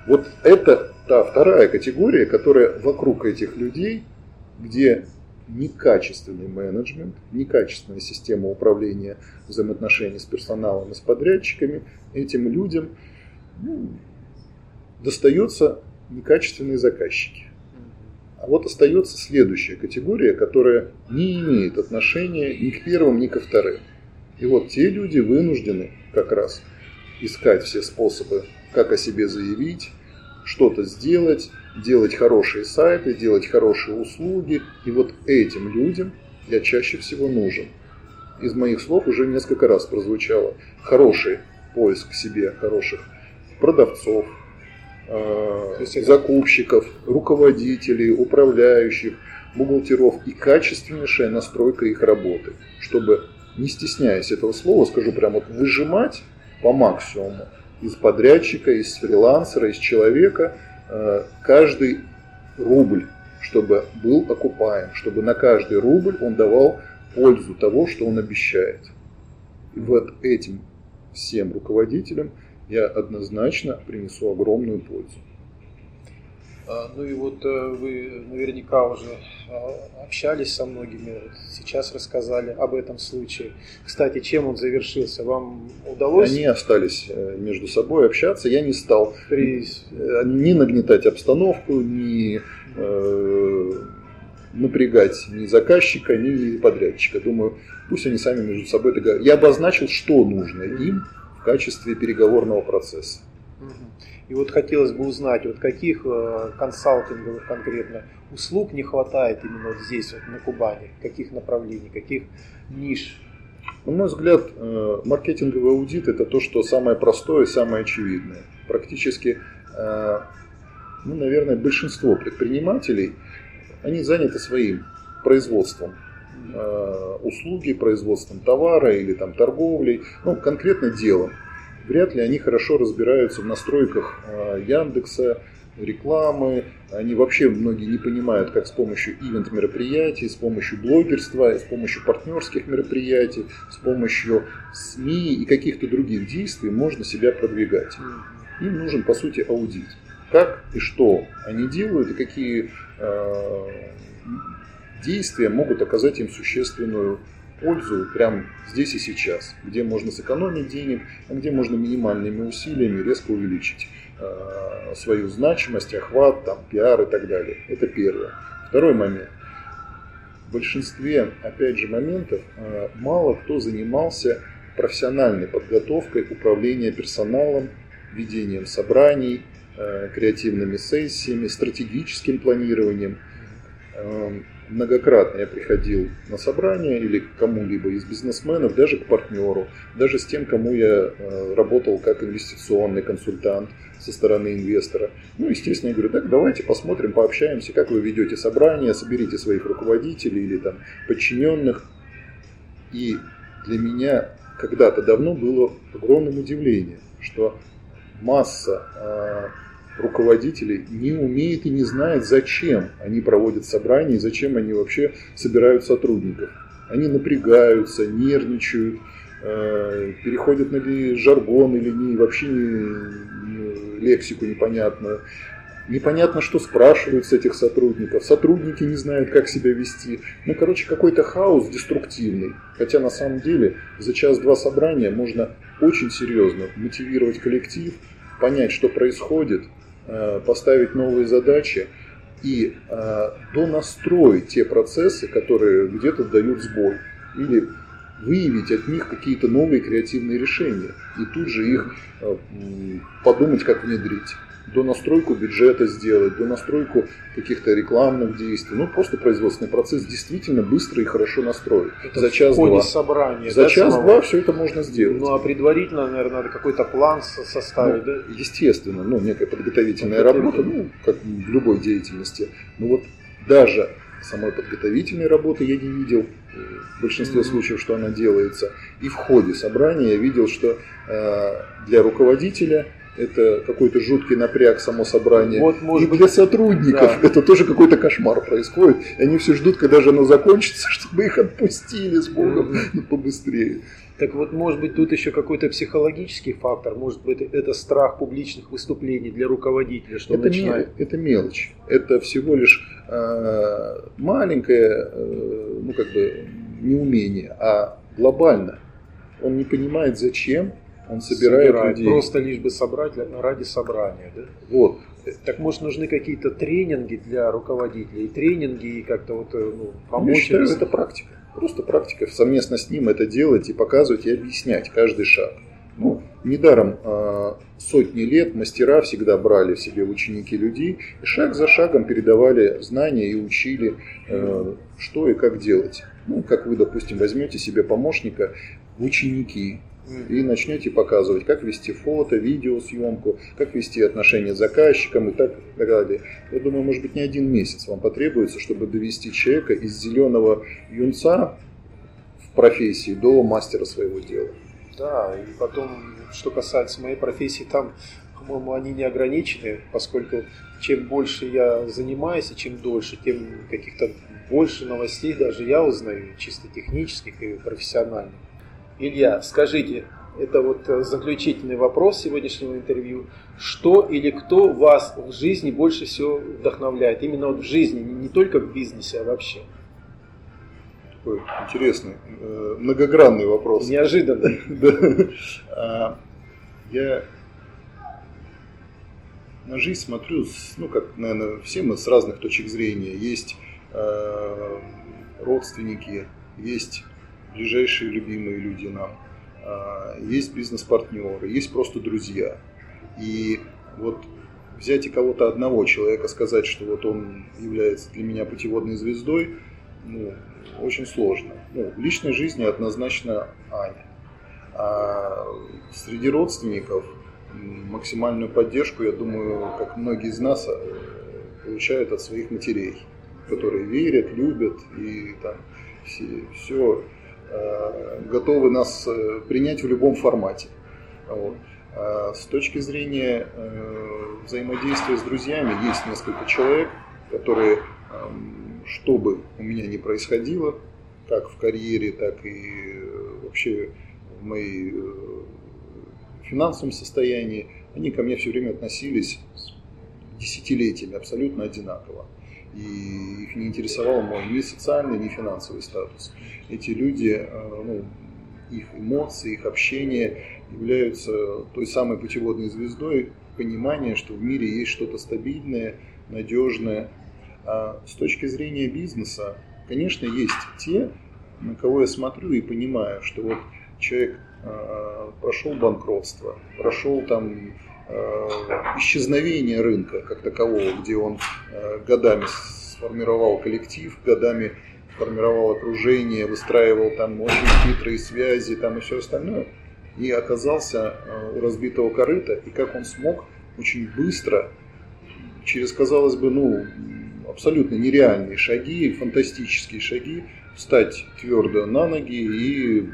Speaker 2: Вот это та вторая категория, которая вокруг этих людей, где некачественный менеджмент, некачественная система управления взаимоотношений с персоналом и с подрядчиками, этим людям ну, достаются некачественные заказчики. А вот остается следующая категория, которая не имеет отношения ни к первым, ни ко вторым. И вот те люди вынуждены как раз искать все способы, как о себе заявить, что-то сделать, делать хорошие сайты, делать хорошие услуги. И вот этим людям я чаще всего нужен. Из моих слов уже несколько раз прозвучало хороший поиск себе хороших продавцов, закупщиков, руководителей, управляющих, бухгалтеров и качественнейшая настройка их работы, чтобы, не стесняясь этого слова, скажу прямо вот выжимать по максимуму из подрядчика, из фрилансера, из человека э, каждый рубль, чтобы был окупаем, чтобы на каждый рубль он давал пользу того, что он обещает. И вот этим всем руководителям я однозначно принесу огромную пользу.
Speaker 1: А, ну и вот э, вы наверняка уже а, общались со многими, сейчас рассказали об этом случае. Кстати, чем он завершился? Вам удалось?
Speaker 2: Они остались э, между собой общаться. Я не стал При... Э, ни нагнетать обстановку, ни э, напрягать ни заказчика, ни подрядчика. Думаю, пусть они сами между собой договорятся. Я обозначил, что нужно им в качестве переговорного процесса.
Speaker 1: И вот хотелось бы узнать, вот каких э, консалтинговых конкретно услуг не хватает именно вот здесь, вот на Кубани, каких направлений, каких ниш?
Speaker 2: На мой взгляд, э, маркетинговый аудит – это то, что самое простое и самое очевидное. Практически, э, ну, наверное, большинство предпринимателей, они заняты своим производством услуги, производством товара или там торговлей, ну, конкретно делом вряд ли они хорошо разбираются в настройках а, Яндекса, рекламы. Они вообще многие не понимают, как с помощью ивент мероприятий, с помощью блогерства, с помощью партнерских мероприятий, с помощью СМИ и каких-то других действий можно себя продвигать. Им нужен, по сути, аудит. Как и что они делают, и какие э, действия могут оказать им существенную пользу прямо здесь и сейчас, где можно сэкономить денег, а где можно минимальными усилиями резко увеличить э, свою значимость, охват, там, пиар и так далее. Это первое. Второй момент. В большинстве, опять же, моментов э, мало кто занимался профессиональной подготовкой управления персоналом, ведением собраний, э, креативными сессиями, стратегическим планированием. Эм, многократно я приходил на собрание или к кому-либо из бизнесменов, даже к партнеру, даже с тем, кому я э, работал как инвестиционный консультант со стороны инвестора. Ну, естественно, я говорю, так, давайте посмотрим, пообщаемся, как вы ведете собрание, соберите своих руководителей или там подчиненных. И для меня когда-то давно было огромным удивлением, что масса э, руководителей не умеет и не знает, зачем они проводят собрания и зачем они вообще собирают сотрудников. Они напрягаются, нервничают, переходят на жаргон или не, вообще не, не, лексику непонятную. Непонятно, что спрашивают с этих сотрудников. Сотрудники не знают, как себя вести. Ну, короче, какой-то хаос деструктивный. Хотя на самом деле за час-два собрания можно очень серьезно мотивировать коллектив, понять, что происходит, э, поставить новые задачи и э, донастроить те процессы, которые где-то дают сбой. Или выявить от них какие-то новые креативные решения и тут же их э, подумать, как внедрить до настройку бюджета сделать, до настройку каких-то рекламных действий. Ну, просто производственный процесс действительно быстро и хорошо настроить.
Speaker 1: Это за час-два. собрания.
Speaker 2: За да, час-два все это можно сделать.
Speaker 1: Ну, а предварительно, наверное, надо какой-то план составить, ну,
Speaker 2: да? Естественно, ну, некая подготовительная работа, ну, как в любой деятельности. Ну, вот даже самой подготовительной работы я не видел в большинстве mm-hmm. случаев, что она делается. И в ходе собрания я видел, что э, для руководителя это какой-то жуткий напряг, само собрание. Вот, и для сотрудников да. это тоже какой-то кошмар происходит. И они все ждут, когда же оно закончится, чтобы их отпустили с Богом mm-hmm. побыстрее.
Speaker 1: Так вот, может быть, тут еще какой-то психологический фактор, может быть, это страх публичных выступлений для руководителя, что
Speaker 2: это начинает... Мел, это мелочь. Это всего лишь э, маленькое, э, ну как бы, неумение, а глобально. Он не понимает, зачем он собирает, собирает людей.
Speaker 1: Просто лишь бы собрать ради собрания. Да?
Speaker 2: Вот.
Speaker 1: Так может нужны какие-то тренинги для руководителей, тренинги и как-то вот э, ну, помочь?
Speaker 2: Я считаю, это практика. Просто практика. Совместно с ним это делать и показывать, и объяснять каждый шаг. Ну, недаром э, сотни лет мастера всегда брали себе ученики людей и шаг за шагом передавали знания и учили, э, что и как делать. Ну, как вы, допустим, возьмете себе помощника в ученики, и начнете показывать, как вести фото, видеосъемку, как вести отношения с заказчиком и так, далее. Я думаю, может быть, не один месяц вам потребуется, чтобы довести человека из зеленого юнца в профессии до мастера своего дела.
Speaker 1: Да, и потом, что касается моей профессии, там, по-моему, они не ограничены, поскольку чем больше я занимаюсь и чем дольше, тем каких-то больше новостей даже я узнаю, чисто технических и профессиональных. Илья, скажите, это вот э, заключительный вопрос сегодняшнего интервью. Что или кто вас в жизни больше всего вдохновляет? Именно вот в жизни, не только в бизнесе, а вообще.
Speaker 2: Такой интересный, э, многогранный вопрос.
Speaker 1: Неожиданный.
Speaker 2: А, я на жизнь смотрю, ну, как, наверное, все мы с разных точек зрения. Есть э, родственники, есть ближайшие любимые люди нам, а, есть бизнес-партнеры, есть просто друзья. И вот взять и кого-то одного человека, сказать, что вот он является для меня путеводной звездой, ну, очень сложно. Ну, в личной жизни однозначно Аня. А среди родственников максимальную поддержку, я думаю, как многие из нас э, получают от своих матерей, которые верят, любят и там все, все готовы нас э, принять в любом формате. Вот. А с точки зрения э, взаимодействия с друзьями есть несколько человек, которые, что бы у меня ни происходило, как в карьере, так и вообще в моей финансовом состоянии, они ко мне все время относились десятилетиями абсолютно одинаково и их не интересовал мой ни социальный, ни финансовый статус. Эти люди, э, ну, их эмоции, их общение являются той самой путеводной звездой понимания, что в мире есть что-то стабильное, надежное. А с точки зрения бизнеса, конечно, есть те, на кого я смотрю и понимаю, что вот человек э, прошел банкротство, прошел там исчезновение рынка как такового, где он э, годами сформировал коллектив, годами формировал окружение, выстраивал там очень хитрые связи там и все остальное, и оказался э, у разбитого корыта, и как он смог очень быстро, через, казалось бы, ну, абсолютно нереальные шаги, фантастические шаги, встать твердо на ноги и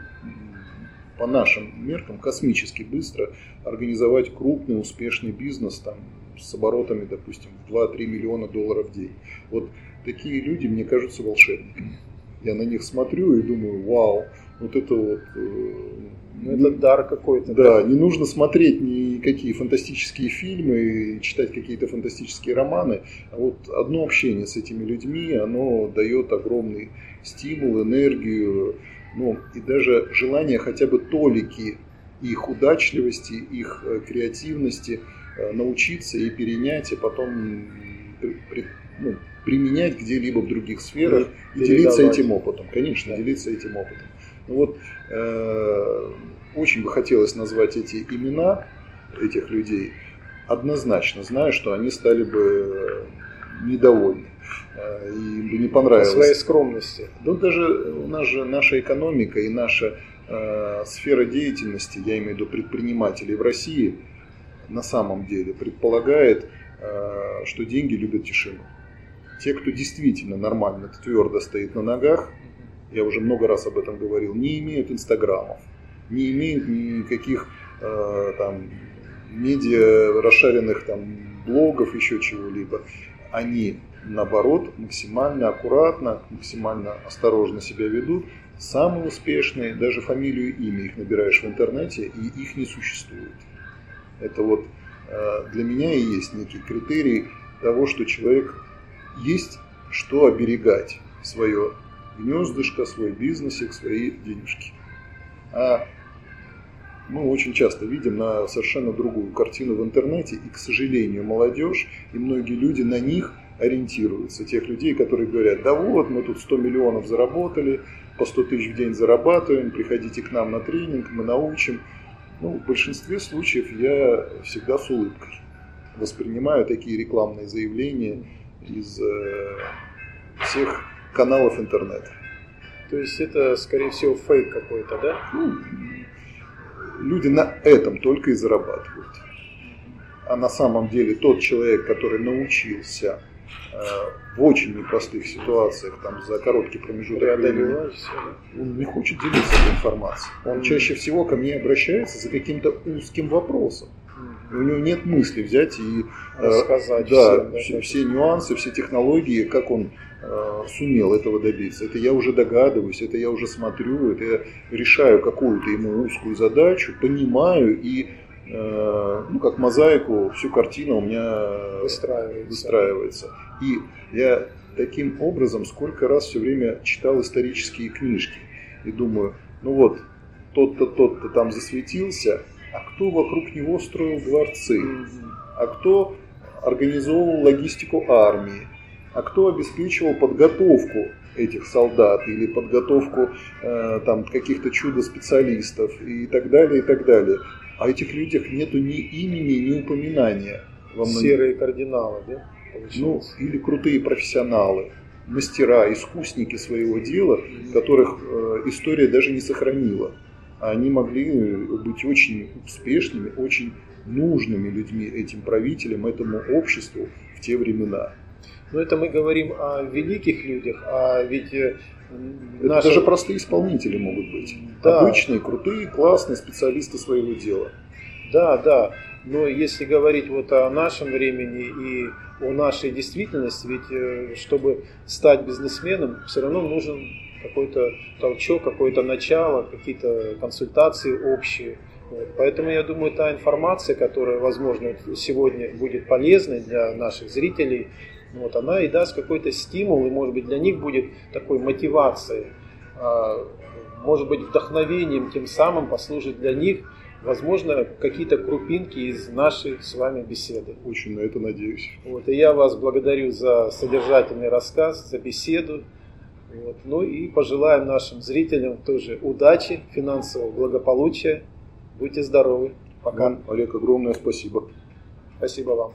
Speaker 2: по нашим меркам космически быстро организовать крупный успешный бизнес там, с оборотами, допустим, в 2-3 миллиона долларов в день. Вот такие люди, мне кажутся, волшебниками. Я на них смотрю и думаю, вау, вот это вот... Э,
Speaker 1: ну, это дар какой-то.
Speaker 2: Да, не нужно смотреть никакие фантастические фильмы, читать какие-то фантастические романы. А вот одно общение с этими людьми, оно дает огромный стимул, энергию, ну и даже желание хотя бы толики их удачливости, их э, креативности э, научиться и перенять, и потом ну, применять где-либо в других сферах и, и делиться этим опытом. Конечно, да. делиться этим опытом. Ну вот э, очень бы хотелось назвать эти имена этих людей. Однозначно знаю, что они стали бы недовольны. Э, им бы не понравилось.
Speaker 1: По своей скромности.
Speaker 2: Да даже у нас же наша экономика и наша э, сфера деятельности, я имею в виду предпринимателей в России, на самом деле предполагает, э, что деньги любят тишину. Те, кто действительно нормально, твердо стоит на ногах, я уже много раз об этом говорил, не имеют инстаграмов, не имеют никаких э, там медиа расшаренных там блогов, еще чего-либо. Они, наоборот, максимально аккуратно, максимально осторожно себя ведут. Самые успешные, даже фамилию и имя их набираешь в интернете, и их не существует. Это вот э, для меня и есть некий критерий того, что человек есть что оберегать свое гнездышко, свой бизнесик, свои денежки. А мы очень часто видим на совершенно другую картину в интернете, и, к сожалению, молодежь и многие люди на них ориентируются. Тех людей, которые говорят, да вот, мы тут 100 миллионов заработали, по 100 тысяч в день зарабатываем, приходите к нам на тренинг, мы научим. Ну, в большинстве случаев я всегда с улыбкой воспринимаю такие рекламные заявления из э, всех каналов интернета.
Speaker 1: То есть это, скорее всего, фейк какой-то, да? Ну,
Speaker 2: люди на этом только и зарабатывают. А на самом деле тот человек, который научился в очень непростых ситуациях, там, за короткий промежуток времени, он не хочет делиться этой информацией. Он чаще всего ко мне обращается за каким-то узким вопросом. У него нет мысли взять и
Speaker 1: э, рассказать
Speaker 2: да, все, да, все нюансы, все технологии, как он Э, сумел этого добиться. Это я уже догадываюсь, это я уже смотрю, это я решаю какую-то ему узкую задачу, понимаю и э, ну, как мозаику, всю картину у меня выстраивается. выстраивается. И я таким образом сколько раз все время читал исторические книжки и думаю, ну вот, тот-то, тот-то там засветился, а кто вокруг него строил дворцы, а кто организовывал логистику армии, а кто обеспечивал подготовку этих солдат или подготовку э, там каких-то чудо-специалистов и так далее, и так далее. А этих людях нету ни имени, ни упоминания.
Speaker 1: Во многих... Серые кардиналы, да?
Speaker 2: Ну, или крутые профессионалы, мастера, искусники своего дела, которых э, история даже не сохранила. А они могли быть очень успешными, очень нужными людьми этим правителям, этому обществу в те времена.
Speaker 1: Но это мы говорим о великих людях, а ведь
Speaker 2: э, это даже простые исполнители могут быть. Да. Обычные, крутые, классные специалисты своего дела.
Speaker 1: Да, да. Но если говорить вот о нашем времени и о нашей действительности, ведь э, чтобы стать бизнесменом, все равно нужен какой-то толчок, какое-то начало, какие-то консультации общие. Поэтому я думаю, та информация, которая, возможно, сегодня будет полезной для наших зрителей, вот, она и даст какой-то стимул, и может быть для них будет такой мотивацией, а, может быть вдохновением тем самым послужит для них, возможно, какие-то крупинки из нашей с вами беседы.
Speaker 2: Очень на это надеюсь.
Speaker 1: Вот, и я вас благодарю за содержательный рассказ, за беседу. Вот, ну и пожелаем нашим зрителям тоже удачи, финансового благополучия. Будьте здоровы.
Speaker 2: Пока. Вам, Олег, огромное спасибо.
Speaker 1: Спасибо вам.